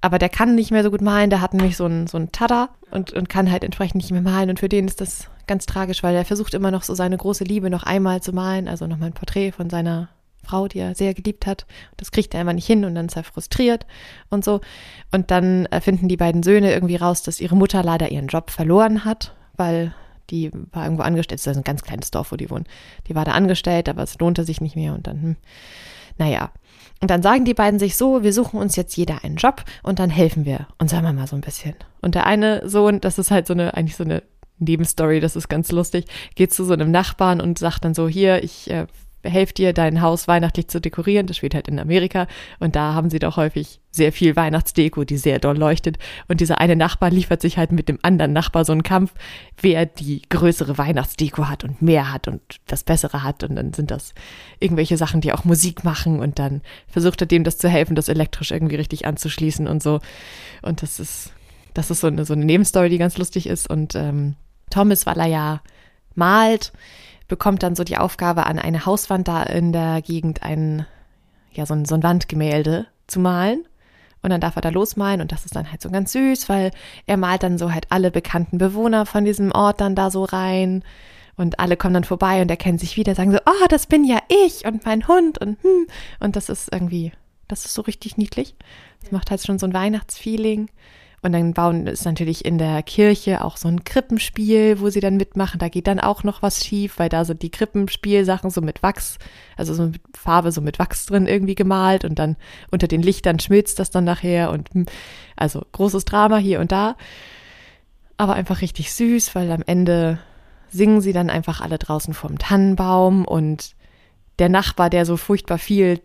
Aber der kann nicht mehr so gut malen, der hat nämlich so einen so einen Tada und, und kann halt entsprechend nicht mehr malen. Und für den ist das ganz tragisch, weil er versucht immer noch so seine große Liebe noch einmal zu malen, also nochmal ein Porträt von seiner Frau, die er sehr geliebt hat. Das kriegt er immer nicht hin und dann ist er frustriert und so. Und dann finden die beiden Söhne irgendwie raus, dass ihre Mutter leider ihren Job verloren hat, weil die war irgendwo angestellt. Das ist ein ganz kleines Dorf, wo die wohnen. Die war da angestellt, aber es lohnte sich nicht mehr und dann, hm, naja. Und dann sagen die beiden sich so, wir suchen uns jetzt jeder einen Job und dann helfen wir unserer Mama so ein bisschen. Und der eine Sohn, das ist halt so eine, eigentlich so eine Nebenstory, das ist ganz lustig, geht zu so einem Nachbarn und sagt dann so, hier, ich äh, helft dir, dein Haus weihnachtlich zu dekorieren. Das spielt halt in Amerika. Und da haben sie doch häufig sehr viel Weihnachtsdeko, die sehr doll leuchtet. Und dieser eine Nachbar liefert sich halt mit dem anderen Nachbar so einen Kampf, wer die größere Weihnachtsdeko hat und mehr hat und das Bessere hat. Und dann sind das irgendwelche Sachen, die auch Musik machen. Und dann versucht er dem das zu helfen, das elektrisch irgendwie richtig anzuschließen und so. Und das ist, das ist so eine, so eine Nebenstory, die ganz lustig ist. Und ähm, Thomas, weil er ja malt, bekommt dann so die Aufgabe, an eine Hauswand da in der Gegend ein, ja, so ein, so ein Wandgemälde zu malen. Und dann darf er da losmalen und das ist dann halt so ganz süß, weil er malt dann so halt alle bekannten Bewohner von diesem Ort dann da so rein. Und alle kommen dann vorbei und erkennen sich wieder, sagen so, oh, das bin ja ich und mein Hund und hm. Und das ist irgendwie, das ist so richtig niedlich. Das macht halt schon so ein Weihnachtsfeeling. Und dann bauen ist natürlich in der Kirche auch so ein Krippenspiel, wo sie dann mitmachen. Da geht dann auch noch was schief, weil da sind die Krippenspielsachen so mit Wachs, also so mit Farbe, so mit Wachs drin irgendwie gemalt und dann unter den Lichtern schmilzt das dann nachher und hm, also großes Drama hier und da. Aber einfach richtig süß, weil am Ende singen sie dann einfach alle draußen vorm Tannenbaum und der Nachbar, der so furchtbar viel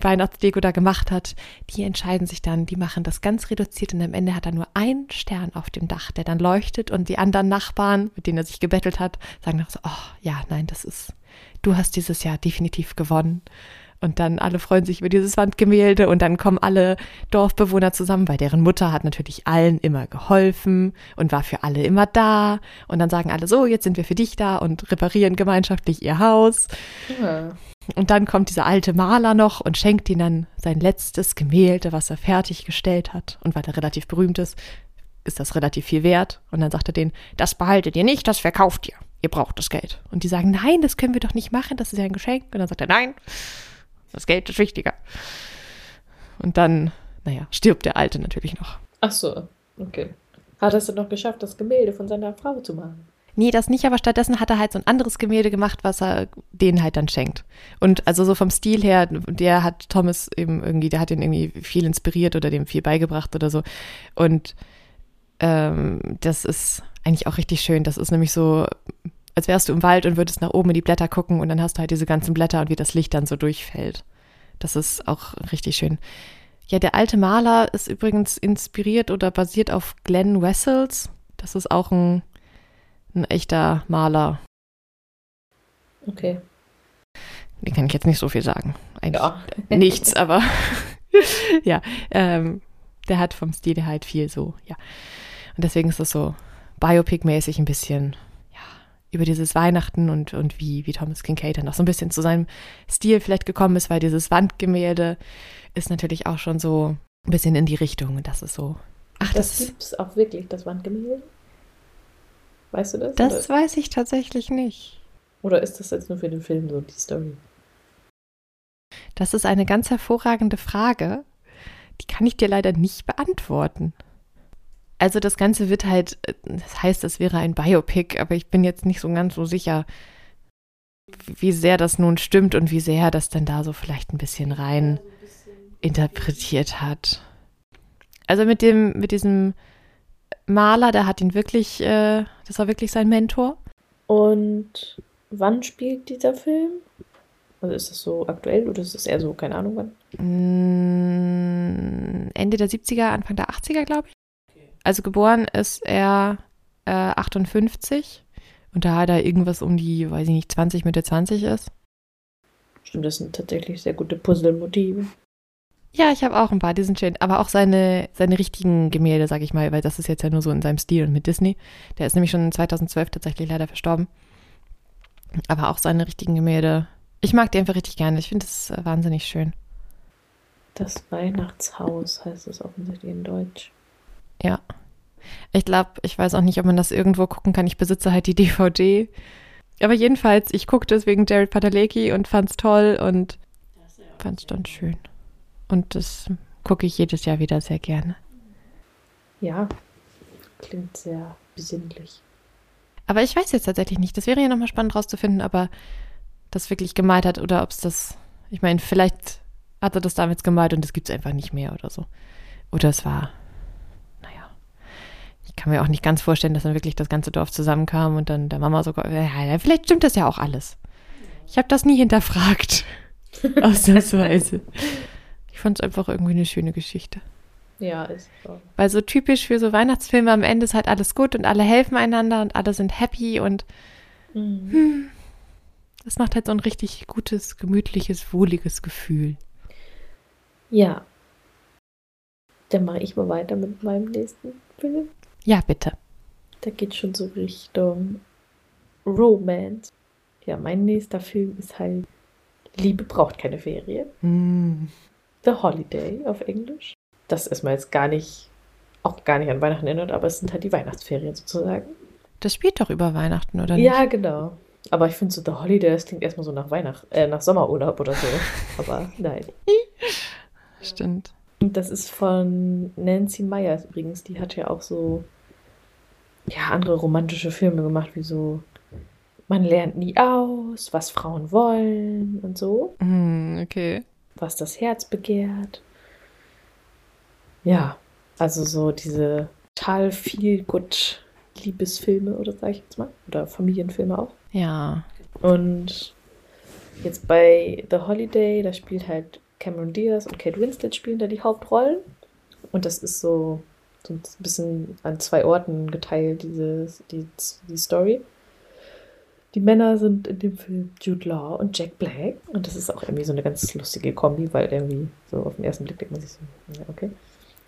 Weihnachtsdeko da gemacht hat, die entscheiden sich dann, die machen das ganz reduziert und am Ende hat er nur einen Stern auf dem Dach, der dann leuchtet und die anderen Nachbarn, mit denen er sich gebettelt hat, sagen dann so, oh ja, nein, das ist, du hast dieses Jahr definitiv gewonnen. Und dann alle freuen sich über dieses Wandgemälde und dann kommen alle Dorfbewohner zusammen, weil deren Mutter hat natürlich allen immer geholfen und war für alle immer da. Und dann sagen alle so, jetzt sind wir für dich da und reparieren gemeinschaftlich ihr Haus. Ja. Und dann kommt dieser alte Maler noch und schenkt ihnen dann sein letztes Gemälde, was er fertiggestellt hat. Und weil er relativ berühmt ist, ist das relativ viel wert. Und dann sagt er denen, das behaltet ihr nicht, das verkauft ihr. Ihr braucht das Geld. Und die sagen, nein, das können wir doch nicht machen, das ist ja ein Geschenk. Und dann sagt er, nein, das Geld ist wichtiger. Und dann, naja, stirbt der Alte natürlich noch. Ach so, okay. Hat er es dann noch geschafft, das Gemälde von seiner Frau zu machen? Nee, das nicht, aber stattdessen hat er halt so ein anderes Gemälde gemacht, was er denen halt dann schenkt. Und also so vom Stil her, der hat Thomas eben irgendwie, der hat ihn irgendwie viel inspiriert oder dem viel beigebracht oder so. Und ähm, das ist eigentlich auch richtig schön. Das ist nämlich so, als wärst du im Wald und würdest nach oben in die Blätter gucken und dann hast du halt diese ganzen Blätter und wie das Licht dann so durchfällt. Das ist auch richtig schön. Ja, der alte Maler ist übrigens inspiriert oder basiert auf Glenn Wessels. Das ist auch ein ein echter Maler. Okay. Den kann ich jetzt nicht so viel sagen. Eigentlich ja. nichts, aber ja, ähm, der hat vom Stil halt viel so, ja. Und deswegen ist das so Biopic-mäßig ein bisschen, ja, über dieses Weihnachten und, und wie, wie Thomas Kincaid dann auch so ein bisschen zu seinem Stil vielleicht gekommen ist, weil dieses Wandgemälde ist natürlich auch schon so ein bisschen in die Richtung und das ist so. Ach, das, das es auch wirklich, das Wandgemälde? Weißt du das? Das oder? weiß ich tatsächlich nicht. Oder ist das jetzt nur für den Film so, die Story? Das ist eine ganz hervorragende Frage, die kann ich dir leider nicht beantworten. Also das Ganze wird halt, das heißt, es wäre ein Biopic, aber ich bin jetzt nicht so ganz so sicher, wie sehr das nun stimmt und wie sehr das dann da so vielleicht ein bisschen rein interpretiert hat. Also mit dem, mit diesem Maler, der hat ihn wirklich, äh, das war wirklich sein Mentor. Und wann spielt dieser Film? Also ist das so aktuell oder ist das eher so, keine Ahnung wann? Mm, Ende der 70er, Anfang der 80er, glaube ich. Also geboren ist er äh, 58 und da hat er irgendwas um die, weiß ich nicht, 20, Mitte 20 ist. Stimmt, das sind tatsächlich sehr gute Puzzlemotive. Ja, ich habe auch ein paar, die sind schön. Aber auch seine, seine richtigen Gemälde, sag ich mal, weil das ist jetzt ja nur so in seinem Stil und mit Disney. Der ist nämlich schon 2012 tatsächlich leider verstorben. Aber auch seine richtigen Gemälde. Ich mag die einfach richtig gerne. Ich finde das äh, wahnsinnig schön. Das Weihnachtshaus heißt es offensichtlich in Deutsch. Ja. Ich glaube, ich weiß auch nicht, ob man das irgendwo gucken kann. Ich besitze halt die DVD. Aber jedenfalls, ich guckte es wegen Jared Padalecki und fand's toll und fand's dann schön. Und das gucke ich jedes Jahr wieder sehr gerne. Ja, klingt sehr besinnlich. Aber ich weiß jetzt tatsächlich nicht. Das wäre ja nochmal spannend rauszufinden, ob er das wirklich gemalt hat oder ob es das. Ich meine, vielleicht hat er das damals gemalt und das gibt es einfach nicht mehr oder so. Oder es war. Naja. Ich kann mir auch nicht ganz vorstellen, dass dann wirklich das ganze Dorf zusammenkam und dann der Mama sogar. Ja, vielleicht stimmt das ja auch alles. Ich habe das nie hinterfragt. Ausnahmsweise. Ich fand es einfach irgendwie eine schöne Geschichte. Ja, ist so. Weil so typisch für so Weihnachtsfilme am Ende ist halt alles gut und alle helfen einander und alle sind happy und Mhm. hm, das macht halt so ein richtig gutes, gemütliches, wohliges Gefühl. Ja. Dann mache ich mal weiter mit meinem nächsten Film. Ja, bitte. Da geht schon so Richtung Romance. Ja, mein nächster Film ist halt Liebe braucht keine Ferien. Hm. The Holiday auf Englisch. Das ist mal jetzt gar nicht, auch gar nicht an Weihnachten erinnert, aber es sind halt die Weihnachtsferien sozusagen. Das spielt doch über Weihnachten, oder nicht? Ja, genau. Aber ich finde so The Holiday, das klingt erstmal so nach Weihnacht, äh, nach Sommerurlaub oder so. aber nein. Stimmt. Und das ist von Nancy Myers übrigens. Die hat ja auch so, ja, andere romantische Filme gemacht, wie so Man lernt nie aus, was Frauen wollen und so. Hm, okay. Was das Herz begehrt. Ja, also so diese total viel gut Liebesfilme oder sage ich jetzt mal oder Familienfilme auch. Ja. Und jetzt bei The Holiday, da spielt halt Cameron Diaz und Kate Winslet spielen da die Hauptrollen. Und das ist so, so ein bisschen an zwei Orten geteilt, dieses, die, die Story. Die Männer sind in dem Film Jude Law und Jack Black. Und das ist auch irgendwie so eine ganz lustige Kombi, weil irgendwie so auf den ersten Blick denkt man sich so, ja, okay.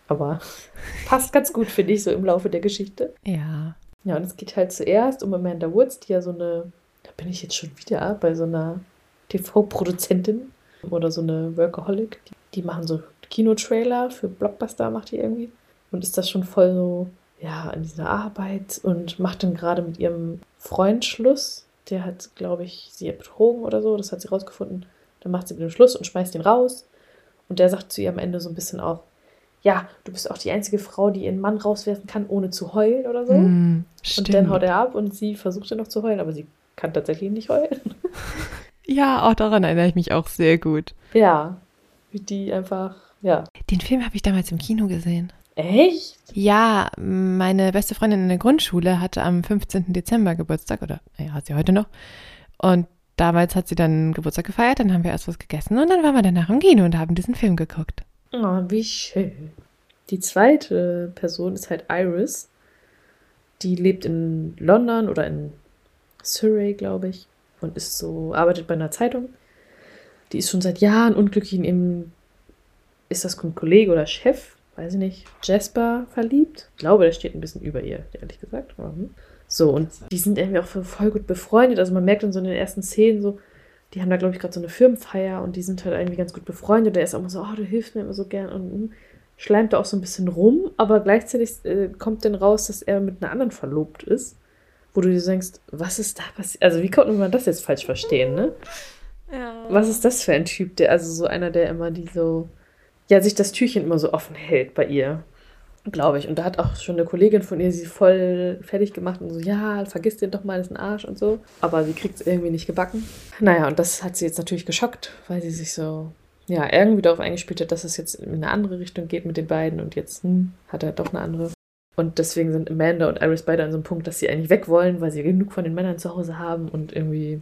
Aber passt ganz gut, finde ich, so im Laufe der Geschichte. Ja. Ja, und es geht halt zuerst um Amanda Woods, die ja so eine, da bin ich jetzt schon wieder bei so einer TV-Produzentin oder so eine Workaholic. Die, die machen so Kinotrailer für Blockbuster, macht die irgendwie. Und ist das schon voll so, ja, an dieser Arbeit und macht dann gerade mit ihrem Freund Schluss. Der hat, glaube ich, sie betrogen oder so, das hat sie rausgefunden. Dann macht sie mit dem Schluss und schmeißt ihn raus. Und der sagt zu ihr am Ende so ein bisschen auch, ja, du bist auch die einzige Frau, die ihren Mann rauswerfen kann, ohne zu heulen oder so. Hm, Und dann haut er ab und sie versucht noch zu heulen, aber sie kann tatsächlich nicht heulen. Ja, auch daran erinnere ich mich auch sehr gut. Ja, wie die einfach, ja. Den Film habe ich damals im Kino gesehen. Echt? Ja, meine beste Freundin in der Grundschule hatte am 15. Dezember Geburtstag, oder ja, hat sie heute noch. Und damals hat sie dann Geburtstag gefeiert, dann haben wir erst was gegessen und dann waren wir danach im Kino und haben diesen Film geguckt. Oh, wie schön. Die zweite Person ist halt Iris. Die lebt in London oder in Surrey, glaube ich, und ist so, arbeitet bei einer Zeitung. Die ist schon seit Jahren unglücklich in ihrem, ist das ein Kollege oder Chef, weiß ich nicht, Jasper verliebt. Ich glaube, der steht ein bisschen über ihr, ehrlich gesagt. Aber, hm. So, und die sind irgendwie auch voll gut befreundet. Also man merkt dann so in den ersten Szenen so, die haben da, glaube ich, gerade so eine Firmenfeier und die sind halt irgendwie ganz gut befreundet. Der ist auch immer so, oh, du hilfst mir immer so gern und hm, schleimt da auch so ein bisschen rum, aber gleichzeitig äh, kommt dann raus, dass er mit einer anderen verlobt ist, wo du dir denkst, was ist da passiert? Also wie konnte man das jetzt falsch verstehen, ne? Ja. Was ist das für ein Typ, der, also so einer, der immer die so ja, sich das Türchen immer so offen hält bei ihr. Glaube ich. Und da hat auch schon eine Kollegin von ihr sie voll fertig gemacht und so, ja, vergiss den doch mal, das ist ein Arsch und so. Aber sie kriegt es irgendwie nicht gebacken. Naja, und das hat sie jetzt natürlich geschockt, weil sie sich so, ja, irgendwie darauf eingespielt hat, dass es jetzt in eine andere Richtung geht mit den beiden und jetzt hm, hat er doch eine andere. Und deswegen sind Amanda und Iris beide an so einem Punkt, dass sie eigentlich weg wollen, weil sie genug von den Männern zu Hause haben und irgendwie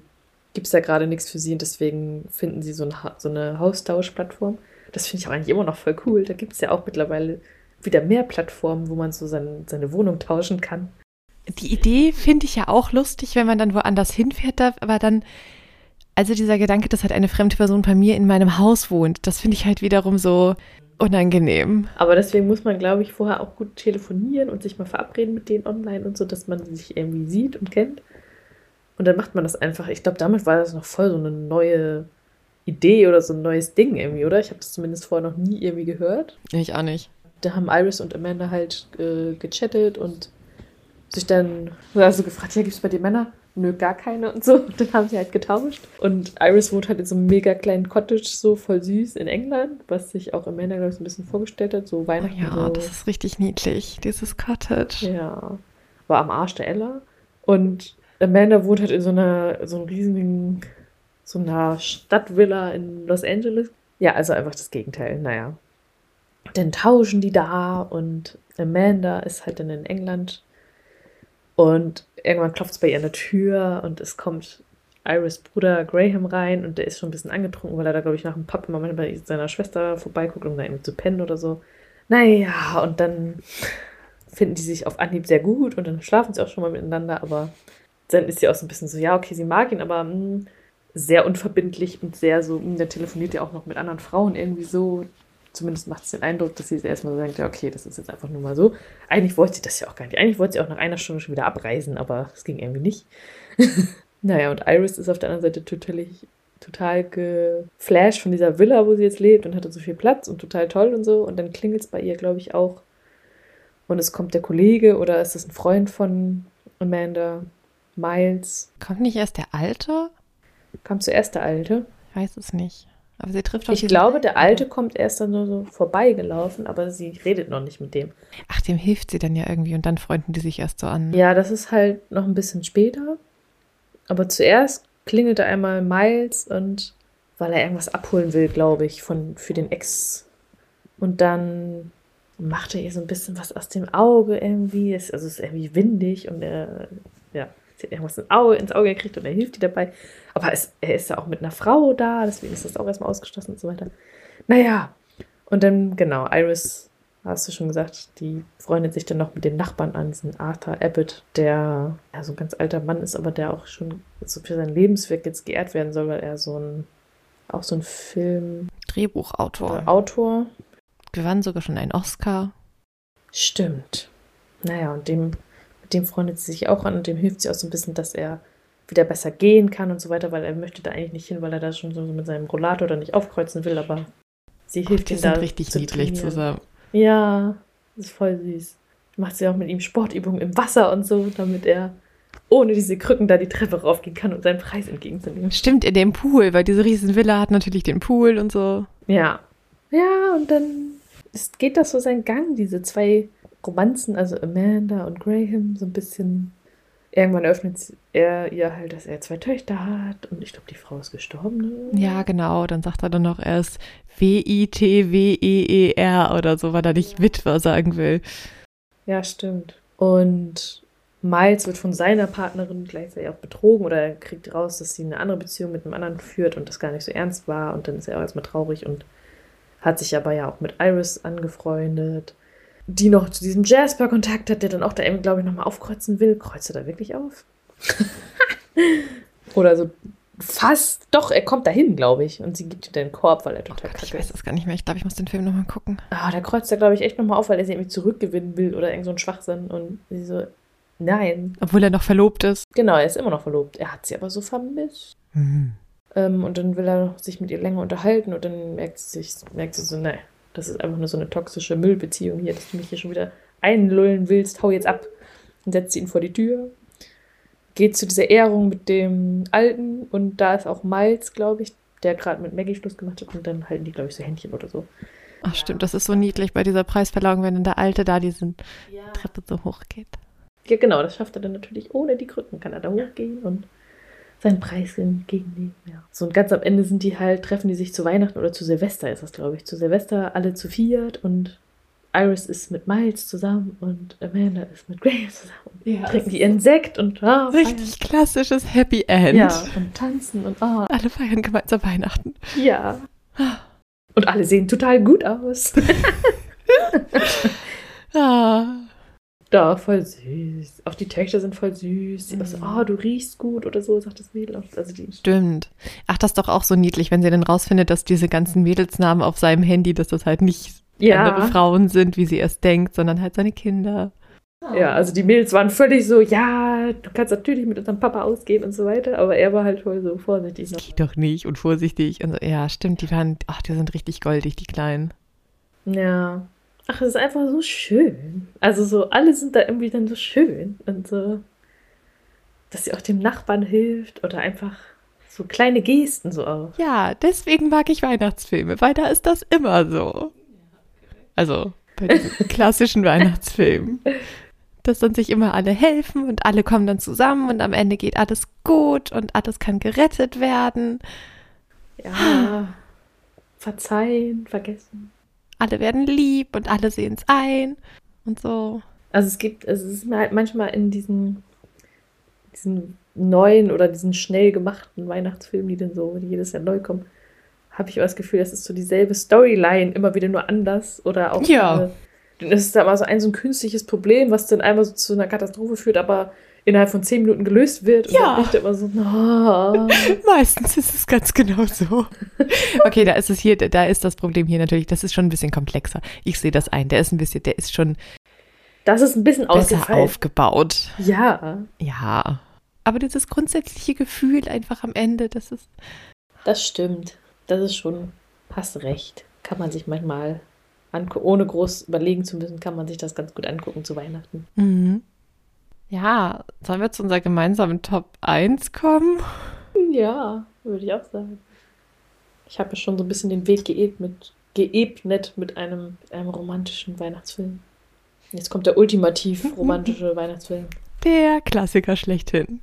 gibt es da gerade nichts für sie und deswegen finden sie so, ein, so eine Haustauschplattform. Das finde ich auch eigentlich immer noch voll cool. Da gibt es ja auch mittlerweile wieder mehr Plattformen, wo man so sein, seine Wohnung tauschen kann. Die Idee finde ich ja auch lustig, wenn man dann woanders hinfährt, aber dann, also dieser Gedanke, dass halt eine fremde Person bei mir in meinem Haus wohnt, das finde ich halt wiederum so unangenehm. Aber deswegen muss man, glaube ich, vorher auch gut telefonieren und sich mal verabreden mit denen online und so, dass man sich irgendwie sieht und kennt. Und dann macht man das einfach. Ich glaube, damit war das noch voll so eine neue Idee oder so ein neues Ding irgendwie, oder? Ich habe das zumindest vorher noch nie irgendwie gehört. Ich auch nicht. Da haben Iris und Amanda halt äh, gechattet und sich dann also gefragt, ja, gibt es bei dir Männer? Nö, gar keine und so. Und dann haben sie halt getauscht. Und Iris wohnt halt in so einem mega kleinen Cottage, so voll süß in England, was sich auch Amanda, glaube ich, so ein bisschen vorgestellt hat. So Weihnachten. Oh ja, so. das ist richtig niedlich, dieses Cottage. Ja. War am Arsch der Ella. Und Amanda wohnt halt in so einer, so einem riesigen, so einer Stadtvilla in Los Angeles. Ja, also einfach das Gegenteil. Naja. Dann tauschen die da und Amanda ist halt dann in England. Und irgendwann klopft es bei ihr an der Tür und es kommt Iris Bruder Graham rein und der ist schon ein bisschen angetrunken, weil er da, glaube ich, nach dem Pub immer bei seiner Schwester vorbeiguckt, um da irgendwie zu pennen oder so. Naja, und dann finden die sich auf Anhieb sehr gut und dann schlafen sie auch schon mal miteinander, aber dann ist sie auch so ein bisschen so, ja, okay, sie mag ihn, aber mh, hm, sehr unverbindlich und sehr so, hm, der telefoniert ja auch noch mit anderen Frauen irgendwie so. Zumindest macht es den Eindruck, dass sie erstmal so denkt, ja, okay, das ist jetzt einfach nur mal so. Eigentlich wollte sie das ja auch gar nicht. Eigentlich wollte sie auch nach einer Stunde schon wieder abreisen, aber es ging irgendwie nicht. naja, und Iris ist auf der anderen Seite total, total geflasht von dieser Villa, wo sie jetzt lebt und hatte so viel Platz und total toll und so. Und dann klingelt es bei ihr, glaube ich, auch. Und es kommt der Kollege oder ist das ein Freund von Amanda? Miles. Kommt nicht erst der Alte? Kommt zuerst der Alte? Ich weiß es nicht. Aber sie trifft doch Ich glaube, der Alte kommt erst dann nur so vorbeigelaufen, aber sie redet noch nicht mit dem. Ach, dem hilft sie dann ja irgendwie und dann freunden die sich erst so an. Ja, das ist halt noch ein bisschen später. Aber zuerst klingelte einmal Miles und weil er irgendwas abholen will, glaube ich, von, für den Ex. Und dann macht er ihr so ein bisschen was aus dem Auge irgendwie. Es, also es ist irgendwie windig und er, irgendwas ins Auge, ins Auge gekriegt und er hilft ihr dabei. Aber es, er ist ja auch mit einer Frau da, deswegen ist das auch erstmal ausgeschlossen und so weiter. Naja, und dann, genau, Iris, hast du schon gesagt, die freundet sich dann noch mit dem Nachbarn an, diesen Arthur Abbott, der ja so ein ganz alter Mann ist, aber der auch schon so für sein Lebenswerk jetzt geehrt werden soll, weil er so ein, auch so ein Film. Drehbuchautor. Äh, Autor. Gewann sogar schon einen Oscar. Stimmt. Naja, und dem dem freundet sie sich auch an und dem hilft sie auch so ein bisschen, dass er wieder besser gehen kann und so weiter, weil er möchte da eigentlich nicht hin, weil er da schon so mit seinem Rollator da nicht aufkreuzen will, aber sie hilft ihm da. richtig zu niedlich trainieren. zusammen. Ja, das ist voll süß. Macht sie auch mit ihm Sportübungen im Wasser und so, damit er ohne diese Krücken da die Treppe raufgehen kann und seinen Preis entgegenzunehmen. Stimmt, in dem Pool, weil diese Riesenvilla hat natürlich den Pool und so. Ja. Ja, und dann ist, geht das so seinen Gang, diese zwei Romanzen, also Amanda und Graham, so ein bisschen. Irgendwann öffnet er ihr halt, dass er zwei Töchter hat und ich glaube, die Frau ist gestorben. Ne? Ja, genau. Dann sagt er dann noch erst W-I-T-W-E-E-R oder so, weil er nicht Witwer sagen will. Ja, stimmt. Und Miles wird von seiner Partnerin gleichzeitig auch betrogen oder er kriegt raus, dass sie eine andere Beziehung mit einem anderen führt und das gar nicht so ernst war und dann ist er auch erstmal traurig und hat sich aber ja auch mit Iris angefreundet die noch zu diesem Jasper Kontakt hat, der dann auch da eben, glaube ich, nochmal aufkreuzen will. Kreuzt er da wirklich auf? Oder so fast. Doch, er kommt dahin, glaube ich. Und sie gibt ihm den Korb, weil er total oh Gott. Ich weiß das gar nicht mehr. Ich glaube, ich muss den Film nochmal gucken. Ah, da kreuzt er, glaube ich, echt nochmal auf, weil er sie irgendwie zurückgewinnen will oder irgend so ein Schwachsinn. Und sie so, nein. Obwohl er noch verlobt ist. Genau, er ist immer noch verlobt. Er hat sie aber so vermisst. Mhm. Ähm, und dann will er sich mit ihr länger unterhalten und dann merkt sie, sich, merkt sie so, nein, das ist einfach nur so eine toxische Müllbeziehung hier, dass du mich hier schon wieder einlullen willst. Hau jetzt ab. Und setzt ihn vor die Tür. Geht zu dieser Ehrung mit dem Alten und da ist auch Miles, glaube ich, der gerade mit Maggie Schluss gemacht hat und dann halten die, glaube ich, so Händchen oder so. Ach stimmt, das ist so niedlich bei dieser Preisverleihung, wenn dann der Alte da diese Treppe so hoch geht. Ja, genau, das schafft er dann natürlich ohne die Krücken. Kann er da hochgehen und seinen Preis entgegennehmen. Ja. So und ganz am Ende sind die halt, treffen die sich zu Weihnachten oder zu Silvester ist das, glaube ich. Zu Silvester alle zu viert und Iris ist mit Miles zusammen und Amanda ist mit Graham zusammen. Ja, trinken die ihren Sekt und ah, richtig feiern. klassisches Happy End. Ja, und tanzen und ah. Alle feiern gemeinsam Weihnachten. Ja. Und alle sehen total gut aus. ah. Da, voll süß. Auch die Töchter sind voll süß. Mhm. so, oh, du riechst gut oder so, sagt das Mädel. Also die Stimmt. Ach, das ist doch auch so niedlich, wenn sie dann rausfindet, dass diese ganzen Mädelsnamen auf seinem Handy, dass das halt nicht ja. andere Frauen sind, wie sie erst denkt, sondern halt seine Kinder. Ja, also die Mädels waren völlig so, ja, du kannst natürlich mit unserem Papa ausgehen und so weiter, aber er war halt voll so vorsichtig. Das geht doch nicht und vorsichtig. Und so, ja, stimmt, die waren, ach, die sind richtig goldig, die Kleinen. Ja. Ach, es ist einfach so schön. Also so, alle sind da irgendwie dann so schön und so, dass sie auch dem Nachbarn hilft oder einfach so kleine Gesten so auch. Ja, deswegen mag ich Weihnachtsfilme, weil da ist das immer so. Also bei diesen klassischen Weihnachtsfilmen. Dass dann sich immer alle helfen und alle kommen dann zusammen und am Ende geht alles gut und alles kann gerettet werden. Ja. Verzeihen, vergessen. Alle werden lieb und alle sehen es ein und so. Also es gibt, es ist halt manchmal in diesen, diesen neuen oder diesen schnell gemachten Weihnachtsfilmen, die dann so die jedes Jahr neu kommen, habe ich auch das Gefühl, das ist so dieselbe Storyline, immer wieder nur anders. Oder auch. Ja. dann ist da mal so ein, so ein künstliches Problem, was dann einmal so zu einer Katastrophe führt, aber innerhalb von zehn Minuten gelöst wird. Ja. Und immer so, oh. Meistens ist es ganz genau so. Okay, da ist es hier, da ist das Problem hier natürlich, das ist schon ein bisschen komplexer. Ich sehe das ein. Der ist ein bisschen, der ist schon. Das ist ein bisschen besser aufgebaut. Ja. Ja. Aber dieses grundsätzliche Gefühl einfach am Ende, das ist. Das stimmt das ist schon, hast recht. Kann man sich manchmal angucken, ohne groß überlegen zu müssen, kann man sich das ganz gut angucken zu Weihnachten. Mhm. Ja, sollen wir zu unserer gemeinsamen Top 1 kommen? Ja, würde ich auch sagen. Ich habe ja schon so ein bisschen den Weg geebnet, geebnet mit einem, einem romantischen Weihnachtsfilm. Jetzt kommt der ultimativ romantische Weihnachtsfilm. Der Klassiker schlechthin.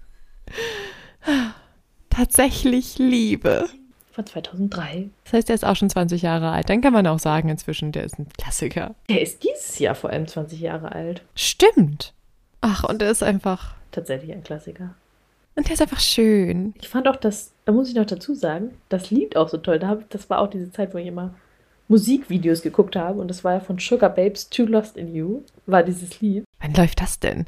Tatsächlich Liebe von 2003. Das heißt, der ist auch schon 20 Jahre alt. Dann kann man auch sagen, inzwischen, der ist ein Klassiker. Der ist dieses Jahr vor allem 20 Jahre alt. Stimmt. Ach, und er ist einfach. Tatsächlich ein Klassiker. Und der ist einfach schön. Ich fand auch das, da muss ich noch dazu sagen, das Lied auch so toll. Das war auch diese Zeit, wo ich immer Musikvideos geguckt habe. Und das war ja von Sugar Babes Too Lost in You, war dieses Lied. Wann läuft das denn?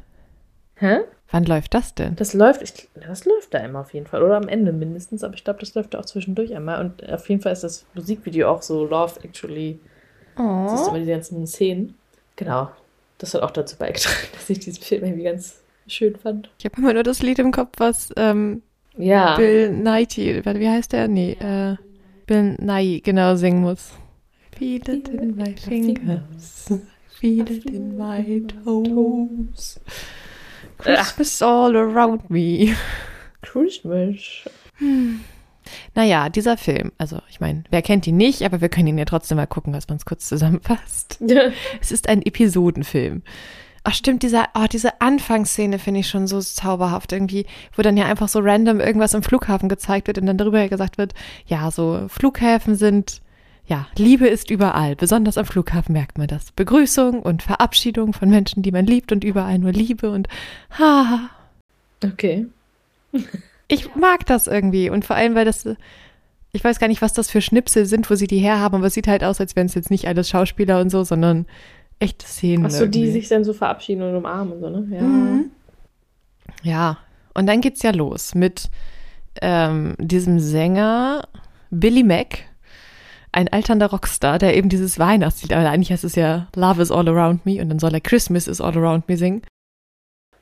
Hä? Wann läuft das denn? Das läuft, ich, das läuft da immer auf jeden Fall. Oder am Ende mindestens, aber ich glaube, das läuft da auch zwischendurch einmal. Und auf jeden Fall ist das Musikvideo auch so Love Actually. Oh. Das ist immer die ganzen Szenen. Genau. Das hat auch dazu beigetragen, dass ich diesen Film irgendwie ganz schön fand. Ich habe immer nur das Lied im Kopf, was ähm, ja. Bill Nighy, wie heißt der? Nee, äh, Bill Nighy genau singen muss. Feel it in my fingers, feel it in my toes. Christmas all around me. Christmas. Hm. Naja, dieser Film, also ich meine, wer kennt ihn nicht, aber wir können ihn ja trotzdem mal gucken, dass man es kurz zusammenfasst. es ist ein Episodenfilm. Ach stimmt, dieser, oh, diese Anfangsszene finde ich schon so zauberhaft irgendwie, wo dann ja einfach so random irgendwas im Flughafen gezeigt wird und dann darüber gesagt wird, ja, so Flughäfen sind ja, Liebe ist überall. Besonders am Flughafen merkt man das. Begrüßung und Verabschiedung von Menschen, die man liebt und überall nur Liebe und ha. Okay. Ich mag das irgendwie und vor allem, weil das, ich weiß gar nicht, was das für Schnipsel sind, wo sie die herhaben, aber es sieht halt aus, als wären es jetzt nicht alles Schauspieler und so, sondern echte Szenen. Achso, die sich dann so verabschieden und umarmen und so, ne? Ja. Mhm. Ja, und dann geht's ja los mit ähm, diesem Sänger Billy Mack ein alternder Rockstar, der eben dieses Weihnachtslied, aber eigentlich heißt es ja Love is all around me und dann soll er Christmas is all around me singen.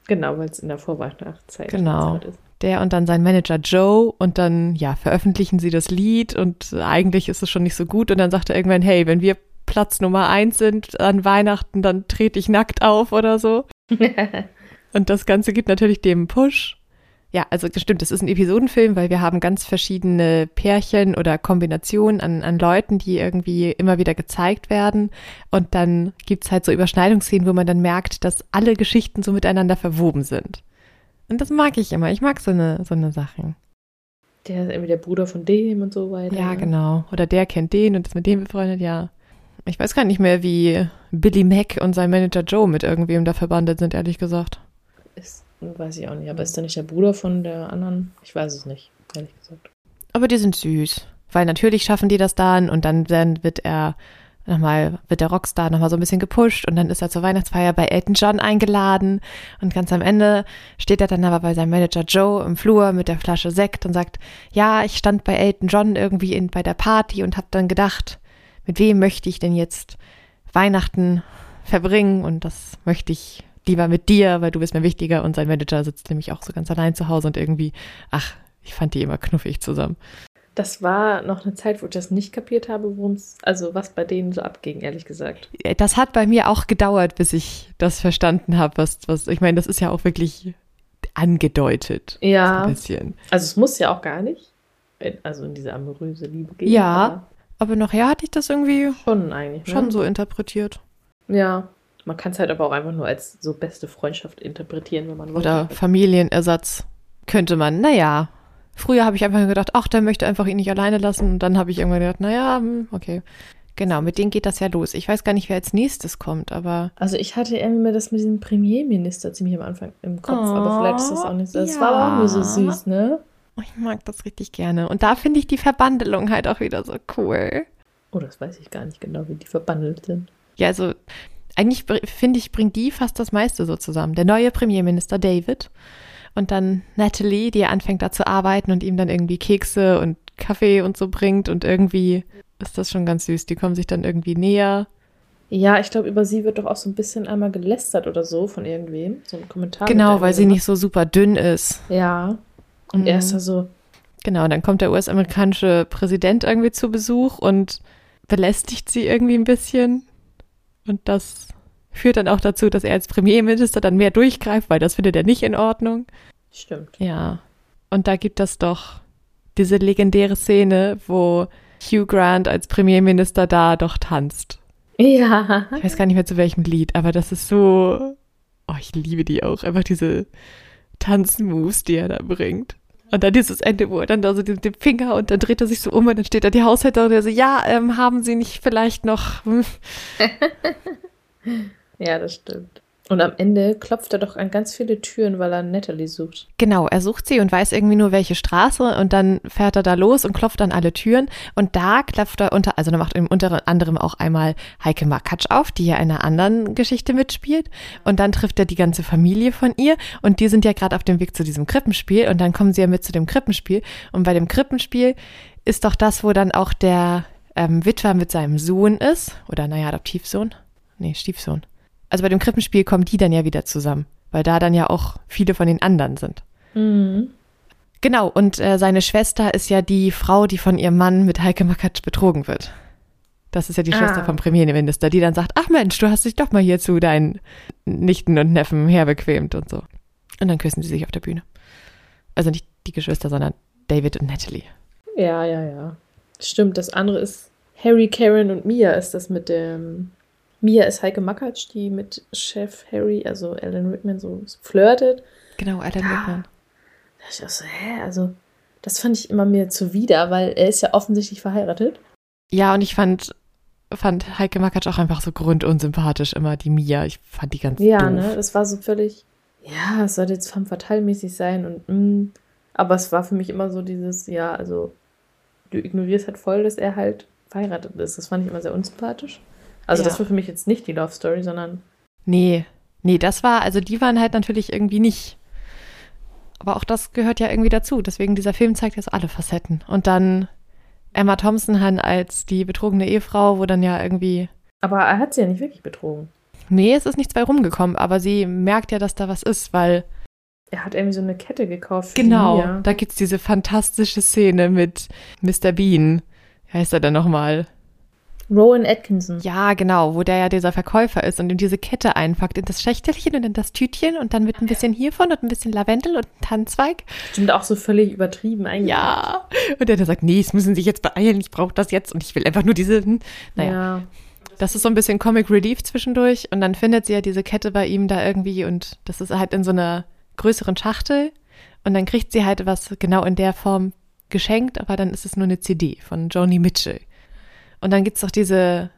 Genau, weil es in der Vorweihnachtszeit genau. ist. Der und dann sein Manager Joe und dann, ja, veröffentlichen sie das Lied und eigentlich ist es schon nicht so gut und dann sagt er irgendwann, hey, wenn wir Platz Nummer eins sind an Weihnachten, dann trete ich nackt auf oder so. und das Ganze gibt natürlich dem Push. Ja, also stimmt, es ist ein Episodenfilm, weil wir haben ganz verschiedene Pärchen oder Kombinationen an, an Leuten, die irgendwie immer wieder gezeigt werden. Und dann gibt's halt so Überschneidungsszenen, wo man dann merkt, dass alle Geschichten so miteinander verwoben sind. Und das mag ich immer. Ich mag so eine, so eine Sachen. Der ist irgendwie der Bruder von dem und so weiter. Ja, genau. Oder der kennt den und ist mit dem befreundet, ja. Ich weiß gar nicht mehr, wie Billy Mack und sein Manager Joe mit irgendwem da verbandelt sind, ehrlich gesagt. Ist, weiß ich auch nicht. Aber ist der nicht der Bruder von der anderen? Ich weiß es nicht, ehrlich gesagt. Aber die sind süß. Weil natürlich schaffen die das dann und dann, dann wird er nochmal, wird der Rockstar nochmal so ein bisschen gepusht und dann ist er zur Weihnachtsfeier bei Elton John eingeladen und ganz am Ende steht er dann aber bei seinem Manager Joe im Flur mit der Flasche Sekt und sagt, ja, ich stand bei Elton John irgendwie in, bei der Party und hab dann gedacht, mit wem möchte ich denn jetzt Weihnachten verbringen und das möchte ich lieber mit dir, weil du bist mir wichtiger und sein Manager sitzt nämlich auch so ganz allein zu Hause und irgendwie, ach, ich fand die immer knuffig zusammen. Das war noch eine Zeit, wo ich das nicht kapiert habe, worum es, also was bei denen so abging, ehrlich gesagt. Das hat bei mir auch gedauert, bis ich das verstanden habe, was, was, ich meine, das ist ja auch wirklich angedeutet. Ja. So ein bisschen. Also es muss ja auch gar nicht, also in diese amoröse Liebe gehen. Ja, aber nachher hatte ich das irgendwie Schon eigentlich. Ne? schon so interpretiert. Ja. Man kann es halt aber auch einfach nur als so beste Freundschaft interpretieren, wenn man will. Oder Familienersatz könnte man, naja. Früher habe ich einfach gedacht, ach, der möchte einfach ihn nicht alleine lassen. Und dann habe ich irgendwann gedacht, naja, hm, okay. Genau, mit denen geht das ja los. Ich weiß gar nicht, wer als nächstes kommt, aber. Also ich hatte irgendwie das mit diesem Premierminister ziemlich am Anfang im Kopf, Oh, aber vielleicht ist das auch nicht so. Das ja. war auch nur so süß, ne? Ich mag das richtig gerne. Und da finde ich die Verbandelung halt auch wieder so cool. Oh, das weiß ich gar nicht genau, wie die verbandelt sind. Ja, also eigentlich finde ich, bringt die fast das meiste so zusammen. Der neue Premierminister David und dann Natalie, die anfängt da zu arbeiten und ihm dann irgendwie Kekse und Kaffee und so bringt und irgendwie ist das schon ganz süß. Die kommen sich dann irgendwie näher. Ja, ich glaube, über sie wird doch auch so ein bisschen einmal gelästert oder so von irgendwem. So ein Kommentar. Genau, weil sie nicht so super dünn ist. Ja. Und er Mhm. ist da so, Genau, dann kommt der US-amerikanische Präsident irgendwie zu Besuch und belästigt sie irgendwie ein bisschen. Und das führt dann auch dazu, dass er als Premierminister dann mehr durchgreift, weil das findet er nicht in Ordnung. stimmt. Ja. Und da gibt es doch diese legendäre Szene, wo Hugh Grant als Premierminister da doch tanzt. Ja. Ich weiß gar nicht mehr zu welchem Lied, aber das ist so. Oh, ich liebe die auch. Einfach diese Tanzmoves, die er da bringt. Und dann dieses Ende, wo er dann da so den, den Finger und dann dreht er sich so um und dann steht da die Haushälterin und der so, ja, ähm, haben Sie nicht vielleicht noch. hm?" Ja, das stimmt. Und am Ende klopft er doch an ganz viele Türen, weil er Natalie sucht. Genau, er sucht sie und weiß irgendwie nur welche Straße und dann fährt er da los und klopft an alle Türen und da klopft er unter, also da macht unter anderem auch einmal Heike Makatsch auf, die ja in einer anderen Geschichte mitspielt und dann trifft er die ganze Familie von ihr und die sind ja gerade auf dem Weg zu diesem Krippenspiel und dann kommen sie ja mit zu dem Krippenspiel und bei dem Krippenspiel ist doch das, wo dann auch der ähm, Witwer mit seinem Sohn ist oder naja, Adoptivsohn, nee, Stiefsohn. Also bei dem Krippenspiel kommen die dann ja wieder zusammen, weil da dann ja auch viele von den anderen sind. Mhm. Genau, und äh, seine Schwester ist ja die Frau, die von ihrem Mann mit Heike Makatsch betrogen wird. Das ist ja die Ah. Schwester vom Premierminister, die dann sagt, ach Mensch, du hast dich doch mal hier zu deinen Nichten und Neffen herbequemt und so. Und dann küssen sie sich auf der Bühne. Also nicht die Geschwister, sondern David und Natalie. Ja, ja, ja. Stimmt, das andere ist Harry, Karen und Mia ist das mit dem. Mia ist Heike Makatsch, die mit Chef Harry, also Alan Rickman, so flirtet. Genau, Alan Ah. Rickman. Da ich auch so, hä? Also, das fand ich immer mir zuwider, weil er ist ja offensichtlich verheiratet. Ja, und ich fand, fand Heike Makatsch auch einfach so grundunsympathisch immer, die Mia. Ich fand die ganz Ja, doof. ne? Das war so völlig. Ja, es sollte jetzt femme fatale mäßig sein und. Mm, aber es war für mich immer so dieses, ja, also, du ignorierst halt voll, dass er halt verheiratet ist. Das fand ich immer sehr unsympathisch. Also, Ja. das war für mich jetzt nicht die Love Story, sondern. Nee, nee, das war, also die waren halt natürlich irgendwie nicht. Aber auch das gehört ja irgendwie dazu. Deswegen, dieser Film zeigt jetzt alle Facetten. Und dann Emma Thompson halt als die betrogene Ehefrau, wo dann ja irgendwie. Aber er hat sie ja nicht wirklich betrogen. Nee, es ist nichts bei rumgekommen, aber sie merkt ja, dass da was ist, weil. Er hat irgendwie so eine Kette gekauft. Genau, da gibt's diese fantastische Szene mit Mr. Bean. Wie heißt er denn nochmal? Rowan Atkinson. Ja, genau, wo der ja dieser Verkäufer ist und ihm diese Kette einpackt in das Schächtelchen und in das Tütchen und dann mit ein bisschen hiervon und ein bisschen Lavendel und Tannenzweig. Stimmt auch so völlig übertrieben eigentlich. Ja. Und der, der sagt, nee, es müssen sich jetzt beeilen, ich brauche das jetzt und ich will einfach nur diese, hm, naja. Ja. Das ist so ein bisschen Comic Relief zwischendurch und dann findet sie ja diese Kette bei ihm da irgendwie und das ist halt in so einer größeren Schachtel und dann kriegt sie halt was genau in der Form geschenkt, aber dann ist es nur eine CD von Joni Mitchell. Und dann gibt es auch diese,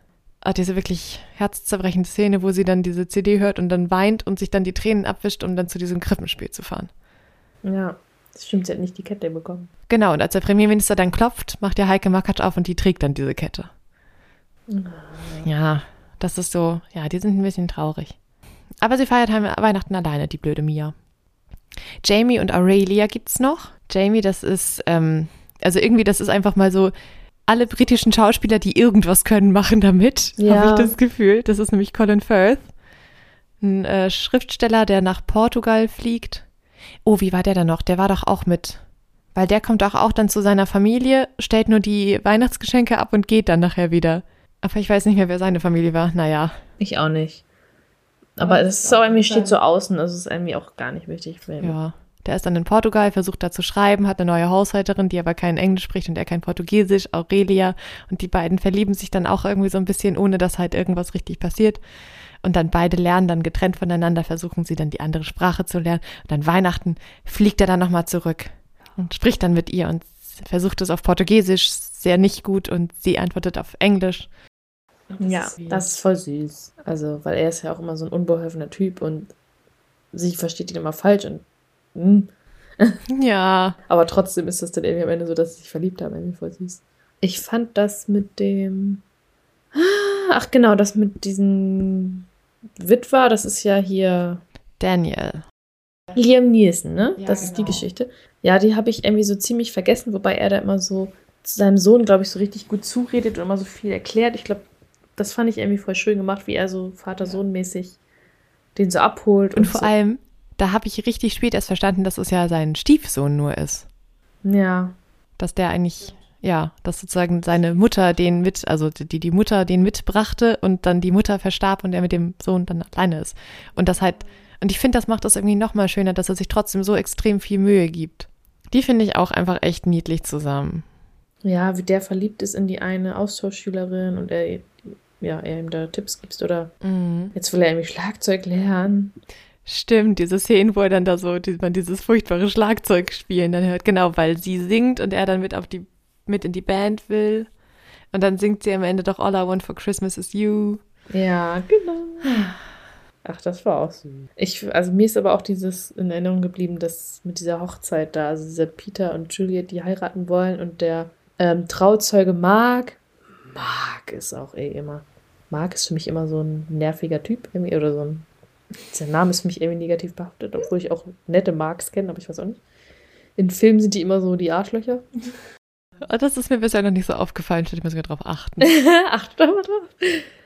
ah, diese wirklich herzzerbrechende Szene, wo sie dann diese CD hört und dann weint und sich dann die Tränen abwischt, um dann zu diesem Krippenspiel zu fahren. Ja. Das stimmt, sie hat nicht die Kette bekommen. Genau, und als der Premierminister dann klopft, macht der Heike Makatsch auf und die trägt dann diese Kette. Ja, das ist so, ja, die sind ein bisschen traurig. Aber sie feiert Weihnachten alleine, die blöde Mia. Jamie und Aurelia gibt's noch. Jamie, das ist, ähm, also irgendwie, das ist einfach mal so, alle britischen Schauspieler, die irgendwas können, machen damit, Ja. habe ich das Gefühl. Das ist nämlich Colin Firth, ein äh, Schriftsteller, der nach Portugal fliegt. Oh, wie war der dann noch? Der war doch auch mit. Weil der kommt auch, auch dann zu seiner Familie, stellt nur die Weihnachtsgeschenke ab und geht dann nachher wieder. Aber ich weiß nicht mehr, wer seine Familie war. Naja. Ich auch nicht. Aber es ist auch irgendwie steht so außen, also es ist irgendwie auch gar nicht wichtig. Für ihn. Ja. Der ist dann in Portugal, versucht da zu schreiben, hat eine neue Haushälterin, die aber kein Englisch spricht und er kein Portugiesisch, Aurelia. Und die beiden verlieben sich dann auch irgendwie so ein bisschen, ohne dass halt irgendwas richtig passiert. Und dann beide lernen dann getrennt voneinander, versuchen sie dann die andere Sprache zu lernen. Und dann Weihnachten fliegt er dann nochmal zurück und spricht dann mit ihr und versucht es auf Portugiesisch sehr nicht gut und sie antwortet auf Englisch. Ja, das ist voll süß. Also, weil er ist ja auch immer so ein unbeholfener Typ und sie versteht ihn immer falsch und hm. Ja, aber trotzdem ist das dann irgendwie am Ende so, dass sie sich verliebt haben, irgendwie voll süß. Ich fand das mit dem Ach genau, das mit diesem Witwer, das ist ja hier Daniel. Liam Neeson, ne? Ja, das ist die genau. Geschichte. Ja, die habe ich irgendwie so ziemlich vergessen, wobei er da immer so zu seinem Sohn, glaube ich, so richtig gut zuredet und immer so viel erklärt. Ich glaube, das fand ich irgendwie voll schön gemacht, wie er so Vater-Sohn-mäßig den so abholt. Und vor so. allem, da habe ich richtig spät erst verstanden, dass es ja sein Stiefsohn nur ist. Ja, dass der eigentlich, ja, dass sozusagen seine Mutter den mit, also die die Mutter den mitbrachte und dann die Mutter verstarb und er mit dem Sohn dann alleine ist. Und das halt, und ich finde, das macht das irgendwie noch mal schöner, dass er sich trotzdem so extrem viel Mühe gibt. Die finde ich auch einfach echt niedlich zusammen. ja, wie der verliebt ist in die eine Austauschschülerin und er, ja, er ihm da Tipps gibt oder jetzt will er irgendwie Schlagzeug lernen. Stimmt, diese Szenen, wo er dann da so, die, man dieses furchtbare Schlagzeug spielen dann hört, genau, weil sie singt und er dann mit auf die, mit in die Band will. Und dann singt sie am Ende doch All I Want for Christmas is You. Ja, genau. Ach, das war auch süß. Ich, also mir ist aber auch dieses in Erinnerung geblieben, dass mit dieser Hochzeit da, also dieser Peter und Juliet, die heiraten wollen und der ähm, Trauzeuge Mark, Mark ist auch eh immer, Mark ist für mich immer so ein nerviger Typ irgendwie oder so ein, sein Name ist für mich irgendwie negativ behaftet, obwohl ich auch nette Marks kenne, aber ich weiß auch nicht. In Filmen sind die immer so die Arschlöcher. Oh, Das ist mir bisher noch nicht so aufgefallen, ich muss sogar drauf achten. Acht mal drauf.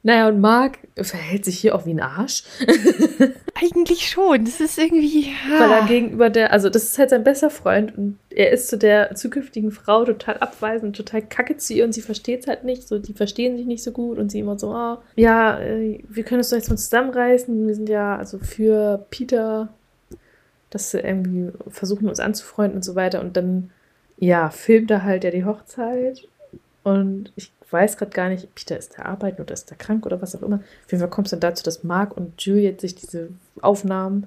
Naja, und Mark verhält sich hier auch wie ein Arsch. Eigentlich schon, das ist irgendwie. Weil er gegenüber der, also das ist halt sein bester Freund und er ist zu der zukünftigen Frau total abweisend, total kacke zu ihr und sie versteht es halt nicht, so die verstehen sich nicht so gut und sie immer so, ah, ja, äh, wir können uns doch jetzt mal zusammenreißen, wir sind ja also für Peter, dass wir irgendwie versuchen uns anzufreunden und so weiter. Und dann, ja, filmt er halt ja die Hochzeit und ich weiß gerade gar nicht, Peter ist der arbeiten oder ist der krank oder was auch immer. Auf jeden Fall kommt es dann dazu, dass Mark und Juliet sich diese Aufnahmen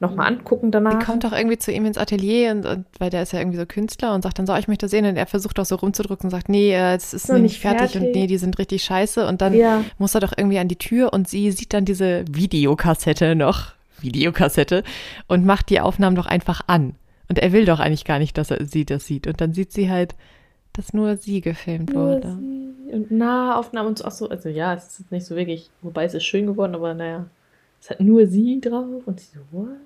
nochmal angucken danach. Die kommt doch irgendwie zu ihm ins Atelier und, und weil der ist ja irgendwie so Künstler und sagt dann so, oh, ich möchte sehen und er versucht auch so rumzudrücken und sagt, nee, äh, es ist nicht nicht fertig, fertig. und nee, die sind richtig scheiße und dann Ja. muss er doch irgendwie an die Tür und sie sieht dann diese Videokassette noch, Videokassette und macht die Aufnahmen doch einfach an und er will doch eigentlich gar nicht, dass er sie das sieht und dann sieht sie halt, dass nur sie gefilmt Nur wurde. sie und Nahaufnahmen und so, auch so. Also ja, es ist nicht so wirklich, wobei es ist schön geworden, aber naja, es hat nur sie drauf und sie so, what?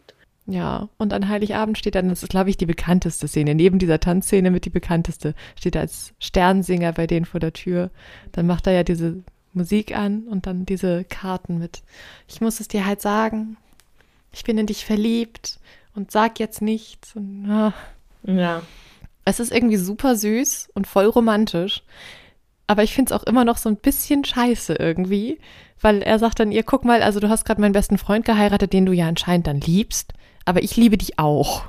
Ja, und an Heiligabend steht dann, das ist, glaube ich, die bekannteste Szene. Neben dieser Tanzszene mit die bekannteste, steht er als Sternsinger bei denen vor der Tür. Dann macht er ja diese Musik an und dann diese Karten mit. Ich muss es dir halt sagen, ich bin in dich verliebt und sag jetzt nichts. Und, ah. Ja. Es ist irgendwie super süß und voll romantisch. aber ich finde es auch immer noch so ein bisschen scheiße irgendwie, weil er sagt dann ihr, guck mal, also du hast gerade meinen besten Freund geheiratet, den du ja anscheinend dann liebst, aber ich liebe dich auch.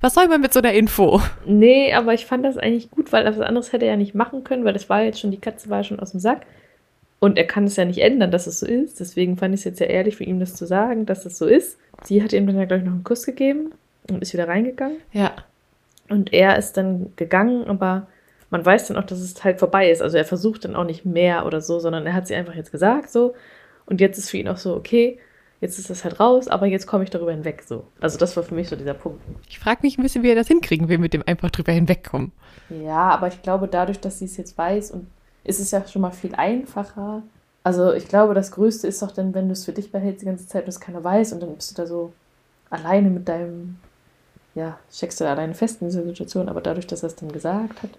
Was soll man mit so einer Info? Nee, aber ich fand das eigentlich gut, weil was anderes hätte er ja nicht machen können, weil das war jetzt schon, die Katze war schon aus dem Sack. Und er kann es ja nicht ändern, dass es so ist. Deswegen fand ich es jetzt ja ehrlich für ihn, das zu sagen, dass es so ist. Sie hat ihm dann ja, glaube ich, noch einen Kuss gegeben und ist wieder reingegangen. Ja. Und er ist dann gegangen, aber man weiß dann auch, dass es halt vorbei ist. Also er versucht dann auch nicht mehr oder so, sondern er hat sie einfach jetzt gesagt so. Und jetzt ist für ihn auch so, okay, jetzt ist das halt raus, aber jetzt komme ich darüber hinweg so. Also das war für mich so dieser Punkt. Ich frage mich ein bisschen, wie er das hinkriegen will, mit dem einfach drüber hinwegkommen. Ja, aber ich glaube, dadurch, dass sie es jetzt weiß und ist es ja schon mal viel einfacher. Also ich glaube, das Größte ist doch dann, wenn du es für dich behältst die ganze Zeit und es keiner weiß und dann bist du da so alleine mit deinem, ja, steckst du da alleine fest in dieser Situation, aber dadurch, dass er es dann gesagt hat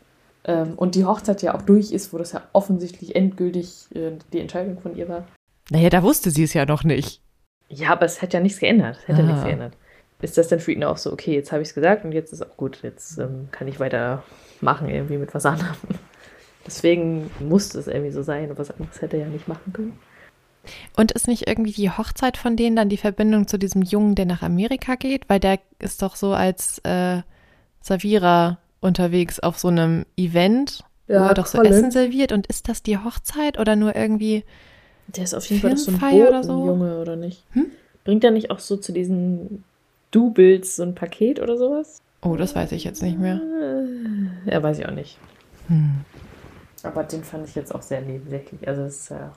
ähm, und die Hochzeit ja auch durch ist, wo das ja offensichtlich endgültig äh, die Entscheidung von ihr war. Naja, da wusste sie es ja noch nicht. Ja, aber es hätte ja nichts geändert. Es hätte Ah. nichts geändert. Ist das dann für ihn auch so, okay, jetzt habe ich es gesagt und jetzt ist auch gut, jetzt ähm, kann ich weitermachen irgendwie mit was anderem. Deswegen musste es irgendwie so sein, und was anderes hätte er ja nicht machen können. Und ist nicht irgendwie die Hochzeit von denen dann die Verbindung zu diesem Jungen, der nach Amerika geht? Weil der ist doch so als äh, Savira unterwegs auf so einem Event, wo Ja, er doch so Colin. Essen serviert. Und ist das die Hochzeit oder nur irgendwie. Der ist auf jeden Fall so ein Filmfeier oder so? Botenjunge, oder nicht? Hm? Bringt er nicht auch so zu diesen Doubles so ein Paket oder sowas? Oh, das weiß ich jetzt nicht mehr. Ja, weiß ich auch nicht. Hm. Aber den fand ich jetzt auch sehr nebensächlich. Also es ist ja.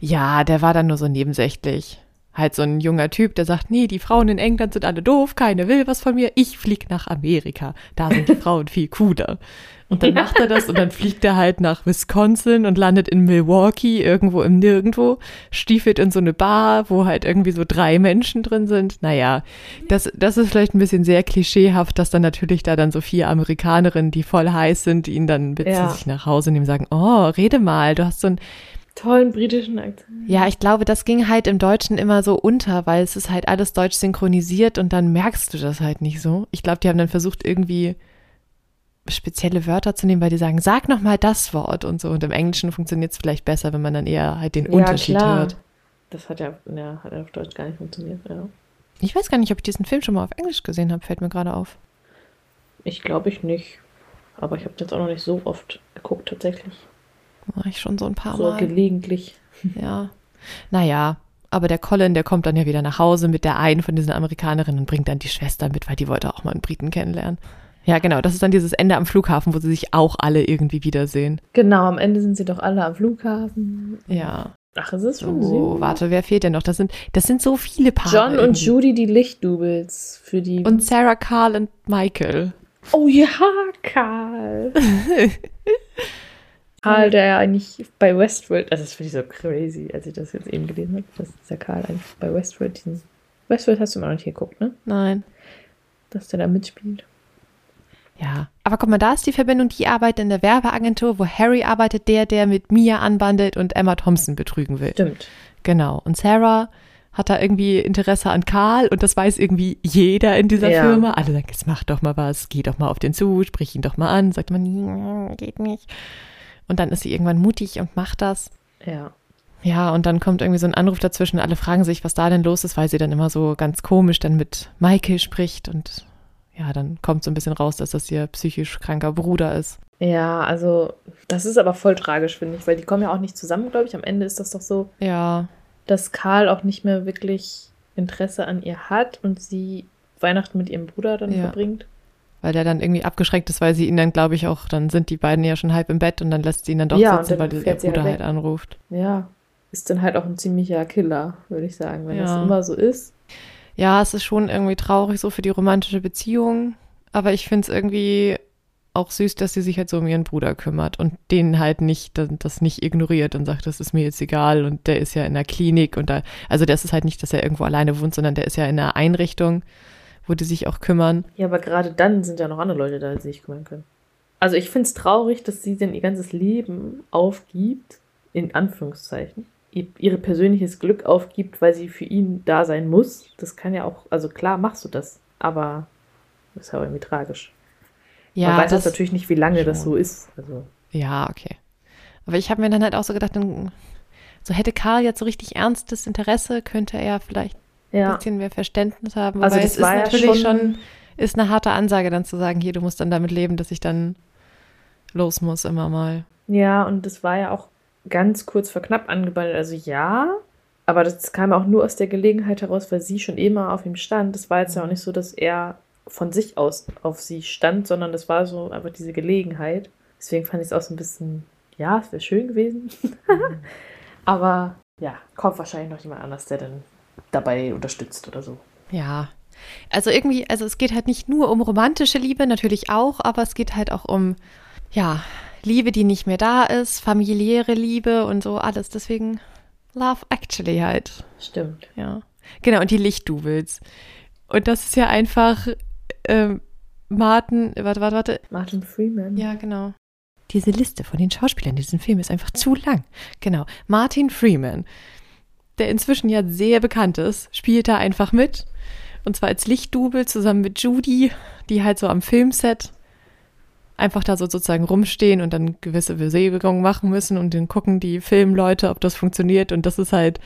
Ja, der war dann nur so nebensächlich. Halt so ein junger Typ, der sagt, nee, die Frauen in England sind alle doof, keine will was von mir, ich flieg nach Amerika. Da sind die Frauen viel cooler. Und dann macht er das und dann fliegt er halt nach Wisconsin und landet in Milwaukee, irgendwo im Nirgendwo, stiefelt in so eine Bar, wo halt irgendwie so drei Menschen drin sind. Naja, das, das ist vielleicht ein bisschen sehr klischeehaft, dass dann natürlich da dann so vier Amerikanerinnen, die voll heiß sind, ihn dann mit Ja. nach Hause nehmen, sagen, oh, rede mal, du hast so ein Tollen britischen Akzent. ja, ich glaube, das ging halt im Deutschen immer so unter, weil es ist halt alles deutsch synchronisiert und dann merkst du das halt nicht so. Ich glaube, die haben dann versucht, irgendwie spezielle Wörter zu nehmen, weil die sagen, sag noch mal das Wort und so. Und im Englischen funktioniert es vielleicht besser, wenn man dann eher halt den Unterschied hört. Das hat ja, ja, hat ja auf Deutsch gar nicht funktioniert, ja. Ich weiß gar nicht, ob ich diesen Film schon mal auf Englisch gesehen habe, fällt mir gerade auf. Ich glaube ich nicht. Aber ich habe jetzt auch noch nicht so oft geguckt, tatsächlich. War ich schon so ein paar so Mal. gelegentlich. Ja. Naja, aber der Colin, der kommt dann ja wieder nach Hause mit der einen von diesen Amerikanerinnen und bringt dann die Schwester mit, weil die wollte auch mal einen Briten kennenlernen. Ja, genau, das ist dann dieses Ende am Flughafen, wo sie sich auch alle irgendwie wiedersehen. Genau, am Ende sind sie doch alle am Flughafen. Ja. Ach, ist es schon Oh, sie? warte, wer fehlt denn noch? Das sind, das sind so viele Paare. John und irgendwie. Judy, die Lichtdoubles für die. Und Sarah, Carl und Michael. oh ja, Karl. Karl, der ja eigentlich bei Westworld, also das finde ich so crazy, als ich das jetzt eben gelesen habe, dass der Karl eigentlich bei Westworld diesen. Westworld hast du immer noch nicht geguckt, ne? Nein. Dass der da mitspielt. Ja. Aber guck mal, da ist die Verbindung, die arbeitet in der Werbeagentur, wo Harry arbeitet, der, der mit Mia anbandelt und Emma Thompson betrügen will. Stimmt. Genau. Und Sarah hat da irgendwie Interesse an Karl und das weiß irgendwie jeder in dieser Ja. Firma. Alle sagen, jetzt mach doch mal was, geh doch mal auf den zu, sprich ihn doch mal an. Sagt man, "Nee, geht nicht. Und dann ist sie irgendwann mutig und macht das. Ja. Ja, und dann kommt irgendwie so ein Anruf dazwischen. Alle fragen sich, was da denn los ist, weil sie dann immer so ganz komisch dann mit Michael spricht. Und ja, dann kommt so ein bisschen raus, dass das ihr psychisch kranker Bruder ist. Ja, also, das ist aber voll tragisch, finde ich, weil die kommen ja auch nicht zusammen, glaube ich. Am Ende ist das doch so, Ja, dass Karl auch nicht mehr wirklich Interesse an ihr hat und sie Weihnachten mit ihrem Bruder dann Ja. verbringt. Weil der dann irgendwie abgeschreckt ist, weil sie ihn dann, glaube ich, auch, dann sind die beiden ja schon halb im Bett und dann lässt sie ihn dann doch Ja, sitzen, weil ihr sie Bruder halt halt anruft. Ja, ist dann halt auch ein ziemlicher Killer, würde ich sagen, wenn Ja. das immer so ist. Ja, es ist schon irgendwie traurig so für die romantische Beziehung, aber ich finde es irgendwie auch süß, dass sie sich halt so um ihren Bruder kümmert und den halt nicht, das nicht ignoriert und sagt, das ist mir jetzt egal und der ist ja in der Klinik und da, also das ist halt nicht, dass er irgendwo alleine wohnt, sondern der ist ja in einer Einrichtung, wo die sich auch kümmern. Ja, aber gerade dann sind ja noch andere Leute da, die sich kümmern können. Also ich finde es traurig, dass sie denn ihr ganzes Leben aufgibt, in Anführungszeichen, ihr, ihre persönliches Glück aufgibt, weil sie für ihn da sein muss. Das kann ja auch, also klar machst du das, aber das ist ja auch irgendwie tragisch. Man weiß jetzt natürlich nicht, wie lange das schon. so ist. Also, Ja, okay. Aber ich habe mir dann halt auch so gedacht, dann, so hätte Karl jetzt so richtig ernstes Interesse, könnte er vielleicht Ja. ein bisschen mehr Verständnis haben. Also das es ist war ja natürlich schon- schon, ist eine harte Ansage, dann zu sagen, hier, du musst dann damit leben, dass ich dann los muss immer mal. Ja, und das war ja auch ganz kurz vor knapp angebandelt. Also ja, aber das kam auch nur aus der Gelegenheit heraus, weil sie schon immer auf ihm stand. Das war jetzt ja auch nicht so, dass er von sich aus auf sie stand, sondern das war so einfach diese Gelegenheit. Deswegen fand ich es auch so ein bisschen, ja, es wäre schön gewesen. aber ja, kommt wahrscheinlich noch jemand anders, der dann dabei unterstützt oder so. Ja. Also irgendwie, also es geht halt nicht nur um romantische Liebe, natürlich auch, aber es geht halt auch um, ja, Liebe, die nicht mehr da ist, familiäre Liebe und so alles. Deswegen Love Actually halt. Stimmt. Ja. Genau, und die Lichtdoubles. Und das ist ja einfach ähm, Martin, warte, warte, warte. Martin Freeman. Ja, genau. Diese Liste von den Schauspielern in diesem Film ist einfach zu lang. Genau. Martin Freeman, der inzwischen ja sehr bekannt ist, spielt da einfach mit. Und zwar als Lichtdouble zusammen mit Judy, die halt so am Filmset einfach da so sozusagen rumstehen und dann gewisse Bewegungen machen müssen und dann gucken die Filmleute, ob das funktioniert. Und das ist halt,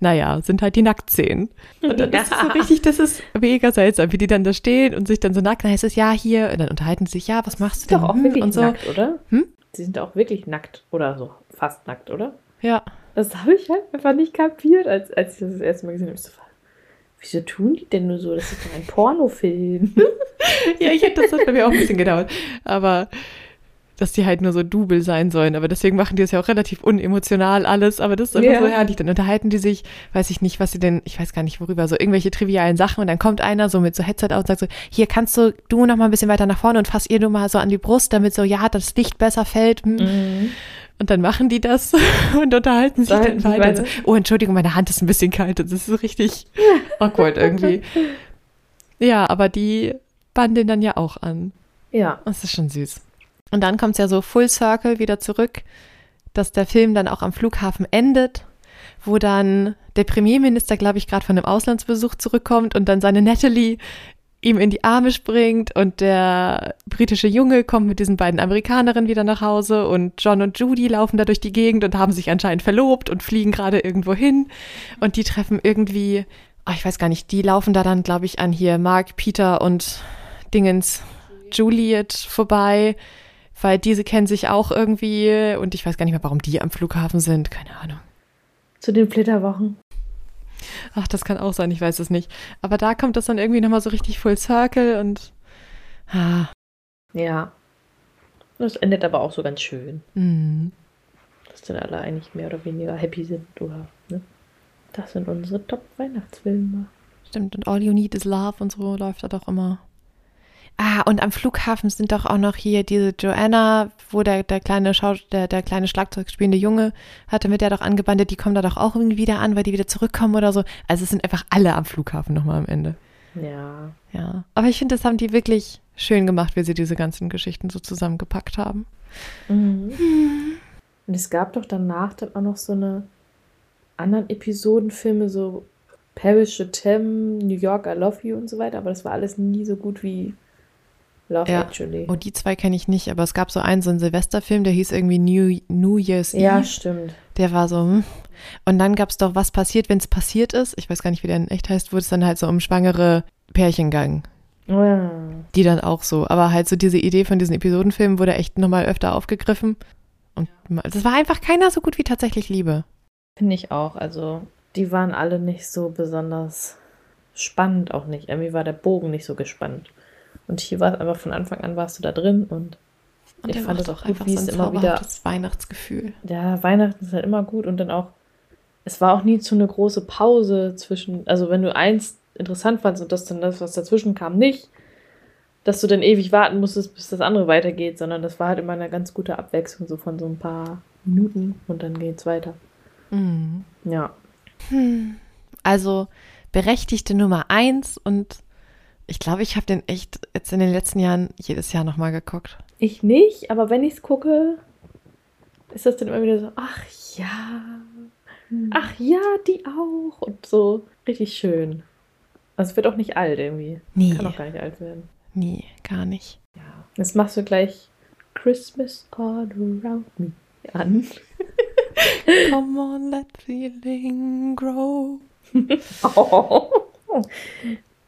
naja, sind halt die Nacktszenen. Und dann ist es so richtig, das ist mega seltsam, wie die dann da stehen und sich dann so nackt, dann heißt es ja hier, und dann unterhalten sie sich, ja, was machst du Ist doch denn? auch Hm, wirklich und so. nackt, oder? Hm? Sie sind auch wirklich nackt oder so, fast nackt, oder? Ja. Das habe ich halt einfach nicht kapiert, als, als ich das das erste Mal gesehen habe. Ich so, wieso tun die denn nur so? Das ist doch ein Pornofilm. Ja, ich hätte das hat bei mir auch ein bisschen gedauert. Aber dass die halt nur so Double sein sollen. Aber deswegen machen die das ja auch relativ unemotional alles. Aber das ist einfach Ja. so herrlich. Dann unterhalten die sich, weiß ich nicht, was sie denn, ich weiß gar nicht worüber, so irgendwelche trivialen Sachen. Und dann kommt einer so mit so Headset aus und sagt so, hier kannst du, du noch mal ein bisschen weiter nach vorne und fass ihr nur mal so an die Brust, damit so, ja, das Licht besser fällt. Hm. Und dann machen die das und unterhalten sich dann weiter. so, oh, Entschuldigung, meine Hand ist ein bisschen kalt. Das ist richtig awkward irgendwie. Ja, aber die bandeln dann ja auch an. Ja. Das ist schon süß. Und dann kommt es ja so Full Circle wieder zurück, dass der Film dann auch am Flughafen endet, wo dann der Premierminister, glaube ich, gerade von einem Auslandsbesuch zurückkommt und dann seine Natalie ihm in die Arme springt und der britische Junge kommt mit diesen beiden Amerikanerinnen wieder nach Hause und John und Judy laufen da durch die Gegend und haben sich anscheinend verlobt und fliegen gerade irgendwo hin und die treffen irgendwie, ach, ich weiß gar nicht, die laufen da dann, glaube ich, an hier Mark, Peter und Dingens Juliet vorbei, weil diese kennen sich auch irgendwie und ich weiß gar nicht mehr, warum die am Flughafen sind, keine Ahnung. Zu den Flitterwochen. Ach, das kann auch sein, ich weiß es nicht. Aber da kommt das dann irgendwie nochmal so richtig Full Circle und ah, Ja. Das endet aber auch so ganz schön. mm, Dass dann alle eigentlich mehr oder weniger happy sind, oder? Ne? Das sind unsere Top-Weihnachtsfilme. stimmt. Und All You Need Is Love und so läuft da doch immer. Ah, und am Flughafen sind doch auch noch hier diese Joanna, wo der, der kleine Schau der, der kleine Schlagzeug spielende Junge hatte mit der doch angebandelt, die kommen da doch auch irgendwie wieder an, weil die wieder zurückkommen oder so. Also es sind einfach alle am Flughafen nochmal am Ende. Ja. Ja. Aber ich finde, das haben die wirklich schön gemacht, wie sie diese ganzen Geschichten so zusammengepackt haben. Mhm. Und es gab doch danach dann auch noch so eine anderen Episodenfilme, so Paris t'aime, New York I Love You und so weiter, aber das war alles nie so gut wie Love Ja. Actually. Oh, die zwei kenne ich nicht, aber es gab so einen, so einen Silvesterfilm, der hieß irgendwie New, New Year's Ja, Eve. stimmt. Der war so, hm. Und dann gab es doch, was passiert, wenn es passiert ist. Ich weiß gar nicht, wie der in echt heißt, wo es dann halt so um schwangere Pärchen ging. Oh ja. Die dann auch so. Aber halt so diese Idee von diesen Episodenfilmen wurde echt nochmal öfter aufgegriffen. Und das war einfach keiner so gut wie tatsächlich Liebe. Finde ich auch. Also, die waren alle nicht so besonders spannend, auch nicht. Irgendwie war der Bogen nicht so gespannt. Und hier war es einfach von Anfang an warst du da drin und Und Ich fand das auch einfach wie so es ein immer wieder- zauberhaftes Weihnachtsgefühl. ja, Weihnachten ist halt immer gut und dann auch, es war auch nie zu eine große Pause zwischen, also wenn du eins interessant fandst und das dann das, was dazwischen kam, nicht, dass du dann ewig warten musstest, bis das andere weitergeht, sondern das war halt immer eine ganz gute Abwechslung, so von so ein paar Minuten und dann geht's weiter. Mhm. Ja. Also berechtigte Nummer eins und ich glaube, ich habe den echt jetzt in den letzten Jahren jedes Jahr nochmal geguckt. Ich nicht, aber wenn ich es gucke, ist das dann immer wieder so, ach ja, ach ja, die auch und so richtig schön. Also es wird auch nicht alt irgendwie. Nee, Kann auch gar nicht alt werden. nee, gar nicht. Ja. Jetzt machst du gleich Christmas all around me. an. Come on, let feeling grow. Oh.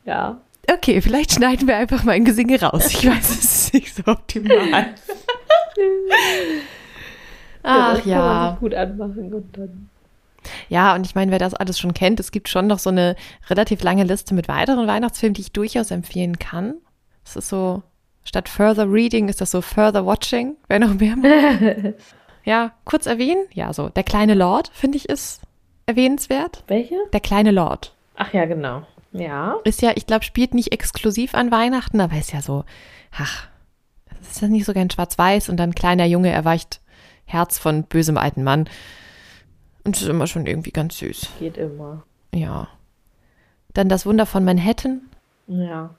Ja. Okay, vielleicht schneiden wir einfach mein Gesinge raus. Ich weiß, es ist nicht so optimal. Ach ja. sich gut anmachen und dann. Ja, und ich meine, wer das alles schon kennt, es gibt schon noch so eine relativ lange Liste mit weiteren Weihnachtsfilmen, die ich durchaus empfehlen kann. Es ist so, statt Further Reading ist das so Further Watching, wer noch mehr mag. Ja, kurz erwähnen, ja, so, Der kleine Lord, finde ich, ist erwähnenswert. Welche? Der kleine Lord Ach ja, genau. Ja. ist ja, ich glaube, spielt nicht exklusiv an Weihnachten, aber ist ja so, ach, ist ja nicht so gern schwarz-weiß und dann kleiner Junge erweicht Herz von bösem alten Mann. Und es ist immer schon irgendwie ganz süß. Geht immer. Ja. Dann das Wunder von Manhattan, Ja.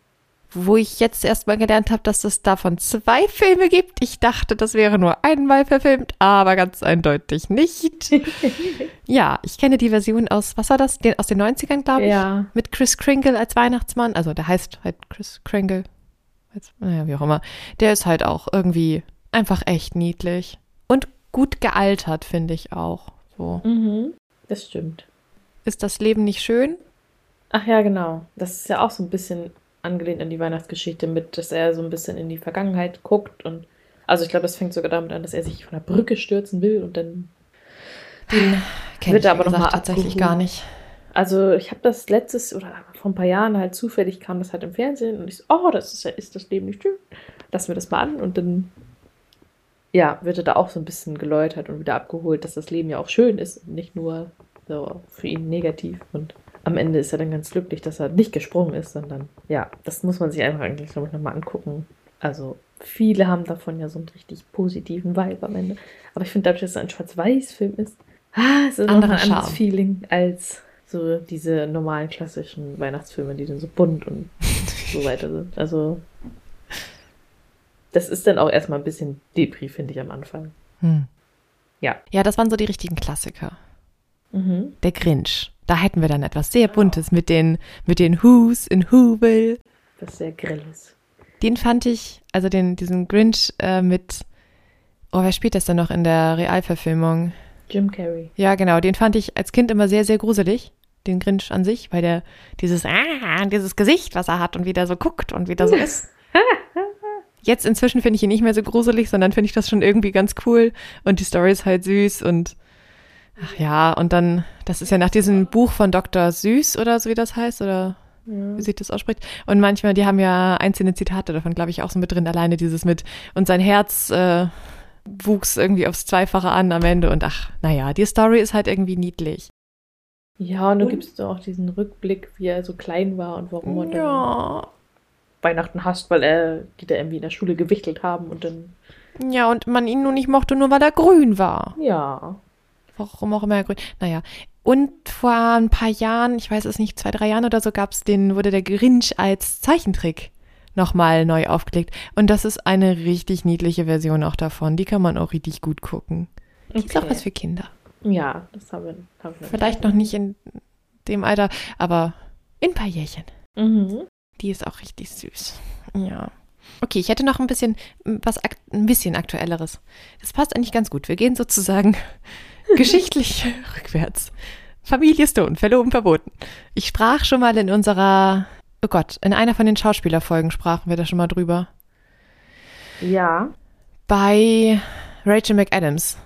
Wo ich jetzt erst mal gelernt habe, dass es davon zwei Filme gibt. Ich dachte, das wäre nur einmal verfilmt, aber ganz eindeutig nicht. ja, ich kenne die Version aus, was war das? Den, aus den 90ern, glaube ich. Ja. Mit Chris Kringle als Weihnachtsmann. Also der heißt halt Chris Kringle. Als, naja, wie auch immer. Der ist halt auch irgendwie einfach echt niedlich. Und gut gealtert, finde ich auch. So. Mhm. Das stimmt. Ist das Leben nicht schön? Ach ja, genau. Das ist ja auch so ein bisschen angelehnt an die Weihnachtsgeschichte mit, dass er so ein bisschen in die Vergangenheit guckt und also ich glaube, es fängt sogar damit an, dass er sich von der Brücke stürzen will und dann Den Wird ich aber wie noch gesagt, mal tatsächlich gar nicht. Also ich habe das letztes oder vor ein paar Jahren halt zufällig kam das halt im Fernsehen und ich so, oh, das ist ja, ist das Leben nicht schön? Lassen wir das mal an und dann ja, wird er da auch so ein bisschen geläutert und wieder abgeholt, dass das Leben ja auch schön ist und nicht nur so für ihn negativ und am Ende ist er dann ganz glücklich, dass er nicht gesprungen ist, sondern ja, das muss man sich einfach eigentlich, glaube ich, nochmal angucken. Also viele haben davon ja so einen richtig positiven Vibe am Ende. Aber ich finde, dadurch, dass es ein Schwarz-Weiß-Film ist, ah, es ist noch Anderer ein anderes Charme. Feeling als so diese normalen klassischen Weihnachtsfilme, die dann so bunt und so weiter sind. Also das ist dann auch erstmal ein bisschen Depri, finde ich am Anfang. Hm. Ja. Ja, das waren so die richtigen Klassiker. Mhm. Der Grinch. Da hätten wir dann etwas sehr Buntes mit den, mit den Who's in Whoville. Was sehr grell ist. Den fand ich, also den, diesen Grinch äh, mit, oh, wer spielt das denn noch in der Realverfilmung? Jim Carrey. Ja, genau, den fand ich als Kind immer sehr, sehr gruselig. Den Grinch an sich, weil der dieses, ah, dieses Gesicht, was er hat und wie der so guckt und wie der so ist. Jetzt inzwischen finde ich ihn nicht mehr so gruselig, sondern finde ich das schon irgendwie ganz cool. Und die Story ist halt süß und ach ja, und dann, das ist ja nach diesem Buch von Dr. Süß oder so wie das heißt, oder Ja. wie sich das ausspricht. Und manchmal, die haben ja einzelne Zitate davon, glaube ich, auch so mit drin. Alleine dieses mit, und sein Herz äh, wuchs irgendwie aufs Zweifache an am Ende. Und ach, naja, die Story ist halt irgendwie niedlich. Ja, und du Und- gibst auch diesen Rückblick, wie er so klein war und warum er dann Ja. Weihnachten hasst, weil er, die da irgendwie in der Schule gewichtelt haben und dann, Ja, und man ihn nur nicht mochte, nur weil er grün war. ja. Warum auch immer er grün. Naja. Und vor ein paar Jahren, ich weiß es nicht, zwei, drei Jahren oder so, gab's den, wurde der Grinch als Zeichentrick nochmal neu aufgelegt. Und das ist eine richtig niedliche Version auch davon. Die kann man auch richtig gut gucken. Die ist auch Okay. was für Kinder. Ja, das haben wir. Haben wir Vielleicht noch nicht in dem Alter, aber in ein paar Jährchen. Mhm. Die ist auch richtig süß. Ja. Okay, ich hätte noch ein bisschen was ein bisschen aktuelleres. Das passt eigentlich ganz gut. Wir gehen sozusagen geschichtlich rückwärts. Familie Stone, verloben, verboten. Ich sprach schon mal in unserer, oh Gott, in einer von den Schauspielerfolgen sprachen wir da schon mal drüber. Ja. Bei Rachel McAdams.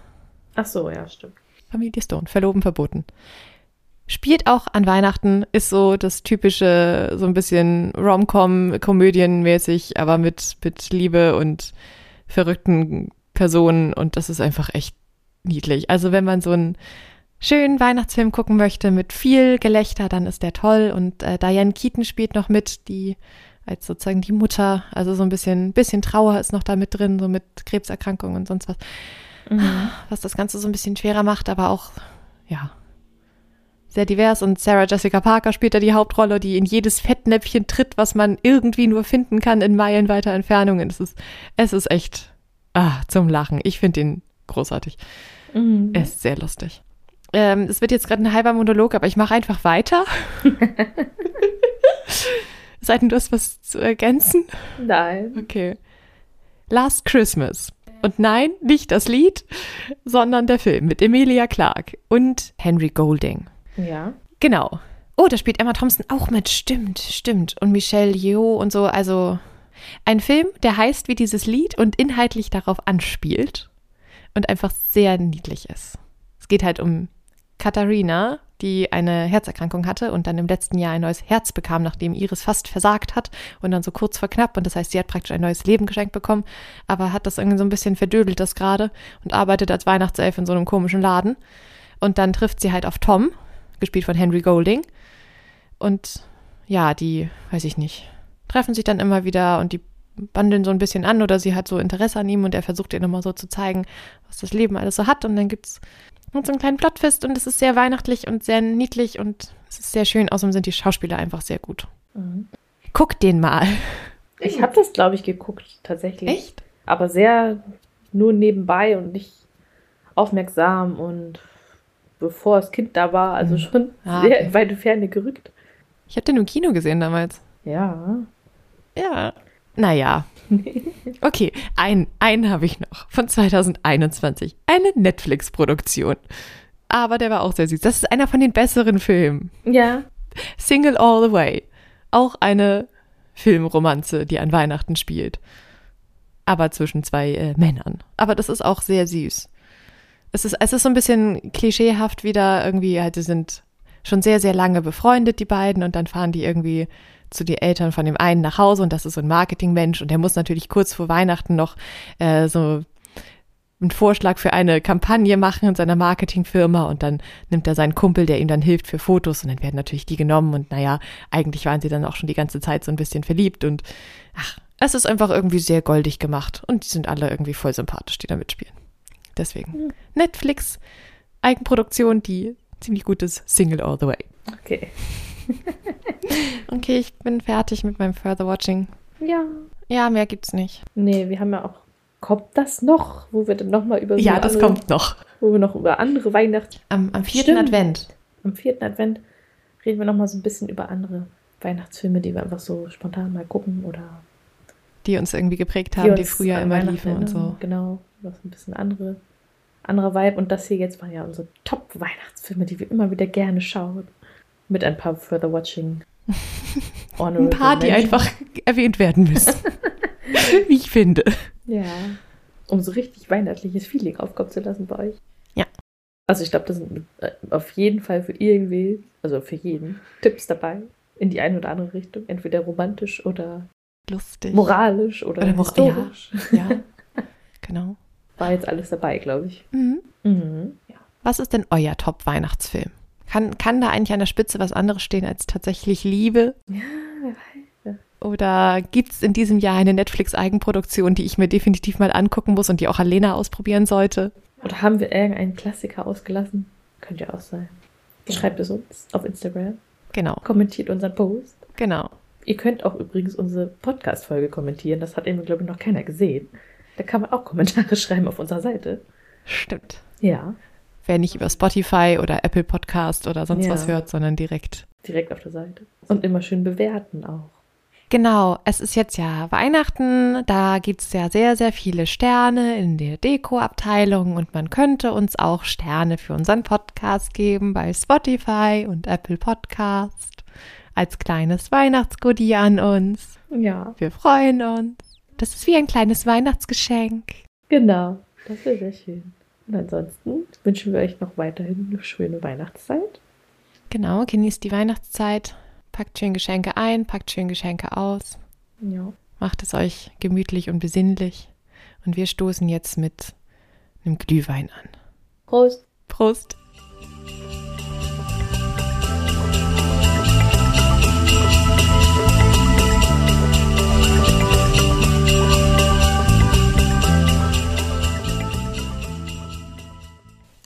Ach so, ja, stimmt. Familie Stone, verloben, verboten. Spielt auch an Weihnachten, ist so das typische, so ein bisschen Rom-Com, komödienmäßig, aber mit, mit Liebe und verrückten Personen und das ist einfach echt niedlich. Also wenn man so einen schönen Weihnachtsfilm gucken möchte mit viel Gelächter, dann ist der toll und äh, Diane Keaton spielt noch mit, die als sozusagen die Mutter, also so ein bisschen, bisschen Trauer ist noch da mit drin, so mit Krebserkrankungen und sonst was Mhm. was das Ganze so ein bisschen schwerer macht, aber auch, ja, sehr divers. Und Sarah Jessica Parker spielt da die Hauptrolle, die in jedes Fettnäpfchen tritt, was man irgendwie nur finden kann in meilenweiter Entfernung. Und es ist, es ist echt ah, zum Lachen. Ich finde ihn großartig. Mhm. Er ist sehr lustig. Ähm, es wird jetzt gerade ein halber Monolog, aber ich mache einfach weiter. Seid denn du hast was zu ergänzen? Nein. Okay. Last Christmas. Und nein, nicht das Lied, sondern der Film mit Emilia Clarke und Henry Golding. Ja. Genau. Oh, da spielt Emma Thompson auch mit. Stimmt, stimmt. Und Michelle Yeoh und so. Also ein Film, der heißt wie dieses Lied und inhaltlich darauf anspielt und einfach sehr niedlich ist. Es geht halt um Katharina, die eine Herzerkrankung hatte und dann im letzten Jahr ein neues Herz bekam, nachdem Iris fast versagt hat und dann so kurz vor knapp. Und das heißt, sie hat praktisch ein neues Leben geschenkt bekommen, aber hat das irgendwie so ein bisschen verdödelt, das gerade, und arbeitet als Weihnachtself in so einem komischen Laden. Und dann trifft sie halt auf Tom, gespielt von Henry Golding. Und ja, die, weiß ich nicht, treffen sich dann immer wieder und die bandeln so ein bisschen an oder sie hat so Interesse an ihm und er versucht ihr nochmal so zu zeigen, was das Leben alles so hat. Und dann gibt's und so einen kleinen Plotfest und es ist sehr weihnachtlich und sehr niedlich und es ist sehr schön. Außerdem sind die Schauspieler einfach sehr gut. Mhm. Guck den mal. Ich habe das, glaube ich, geguckt, tatsächlich. Echt? Aber sehr nur nebenbei und nicht aufmerksam und bevor das Kind da war, also mhm. schon ah, sehr okay. weite Ferne gerückt. Ich habe den im Kino gesehen damals. Ja. Ja. Naja. Okay, einen, einen habe ich noch von 2021. Eine Netflix-Produktion. Aber der war auch sehr süß. Das ist einer von den besseren Filmen. Ja. Single All the Way. Auch eine Filmromanze, die an Weihnachten spielt. Aber zwischen zwei äh, Männern. Aber das ist auch sehr süß. Es ist, es ist so ein bisschen klischeehaft wieder. Irgendwie, halt, sie sind schon sehr, sehr lange befreundet, die beiden. Und dann fahren die irgendwie zu den Eltern von dem einen nach Hause und das ist so ein Marketingmensch und der muss natürlich kurz vor Weihnachten noch äh, so einen Vorschlag für eine Kampagne machen in seiner Marketingfirma und dann nimmt er seinen Kumpel, der ihm dann hilft für Fotos und dann werden natürlich die genommen und naja, eigentlich waren sie dann auch schon die ganze Zeit so ein bisschen verliebt und ach, es ist einfach irgendwie sehr goldig gemacht und die sind alle irgendwie voll sympathisch, die da mitspielen. Deswegen mhm. Netflix, Eigenproduktion, die ziemlich gut ist, Single All the Way. Okay. okay, ich bin fertig mit meinem Further Watching. Ja. Ja, mehr gibt's nicht. Nee, wir haben ja auch. Kommt das noch? Wo wir dann nochmal über. Ja, das andere, kommt noch. Wo wir noch über andere Weihnachts. Am, am vierten Stimmt. Advent. Am vierten Advent reden wir nochmal so ein bisschen über andere Weihnachtsfilme, die wir einfach so spontan mal gucken oder. Die uns irgendwie geprägt haben, die, die früher immer liefen und so. Genau, was ein bisschen andere, anderer Vibe. Und das hier jetzt waren ja unsere Top-Weihnachtsfilme, die wir immer wieder gerne schauen. Mit ein paar Further Watching. ein paar, die einfach erwähnt werden müssen. Wie ich finde. Ja. Um so richtig weihnachtliches Feeling aufkommen zu lassen bei euch. Ja. Also ich glaube, da sind äh, auf jeden Fall für irgendwie, also für jeden, Tipps dabei. In die eine oder andere Richtung. Entweder romantisch oder lustig. Moralisch oder, oder historisch. Ja, ja. genau. War jetzt alles dabei, glaube ich. Mhm. Mhm. Ja. Was ist denn euer Top-Weihnachtsfilm? Kann, kann da eigentlich an der Spitze was anderes stehen als tatsächlich Liebe? Ja, wer weiß. Oder gibt es in diesem Jahr eine Netflix-Eigenproduktion, die ich mir definitiv mal angucken muss und die auch Alena ausprobieren sollte? Oder haben wir irgendeinen Klassiker ausgelassen? Könnte ja auch sein. Schreibt es uns auf Instagram. Genau. Kommentiert unseren Post. Genau. Ihr könnt auch übrigens unsere Podcast-Folge kommentieren. Das hat eben, glaube ich, noch keiner gesehen. Da kann man auch Kommentare schreiben auf unserer Seite. Stimmt. Ja. Wer nicht über Spotify oder Apple Podcast oder sonst ja. was hört, sondern direkt. Direkt auf der Seite. Und immer schön bewerten auch. Genau, es ist jetzt ja Weihnachten, da gibt es ja sehr, sehr viele Sterne in der Deko-Abteilung und man könnte uns auch Sterne für unseren Podcast geben bei Spotify und Apple Podcast als kleines Weihnachtsgoodie an uns. Ja. Wir freuen uns. Das ist wie ein kleines Weihnachtsgeschenk. Genau, das wäre sehr schön. Und ansonsten wünschen wir euch noch weiterhin eine schöne Weihnachtszeit. Genau, genießt die Weihnachtszeit, packt schön Geschenke ein, packt schön Geschenke aus. Ja. Macht es euch gemütlich und besinnlich. Und wir stoßen jetzt mit einem Glühwein an. Prost. Prost.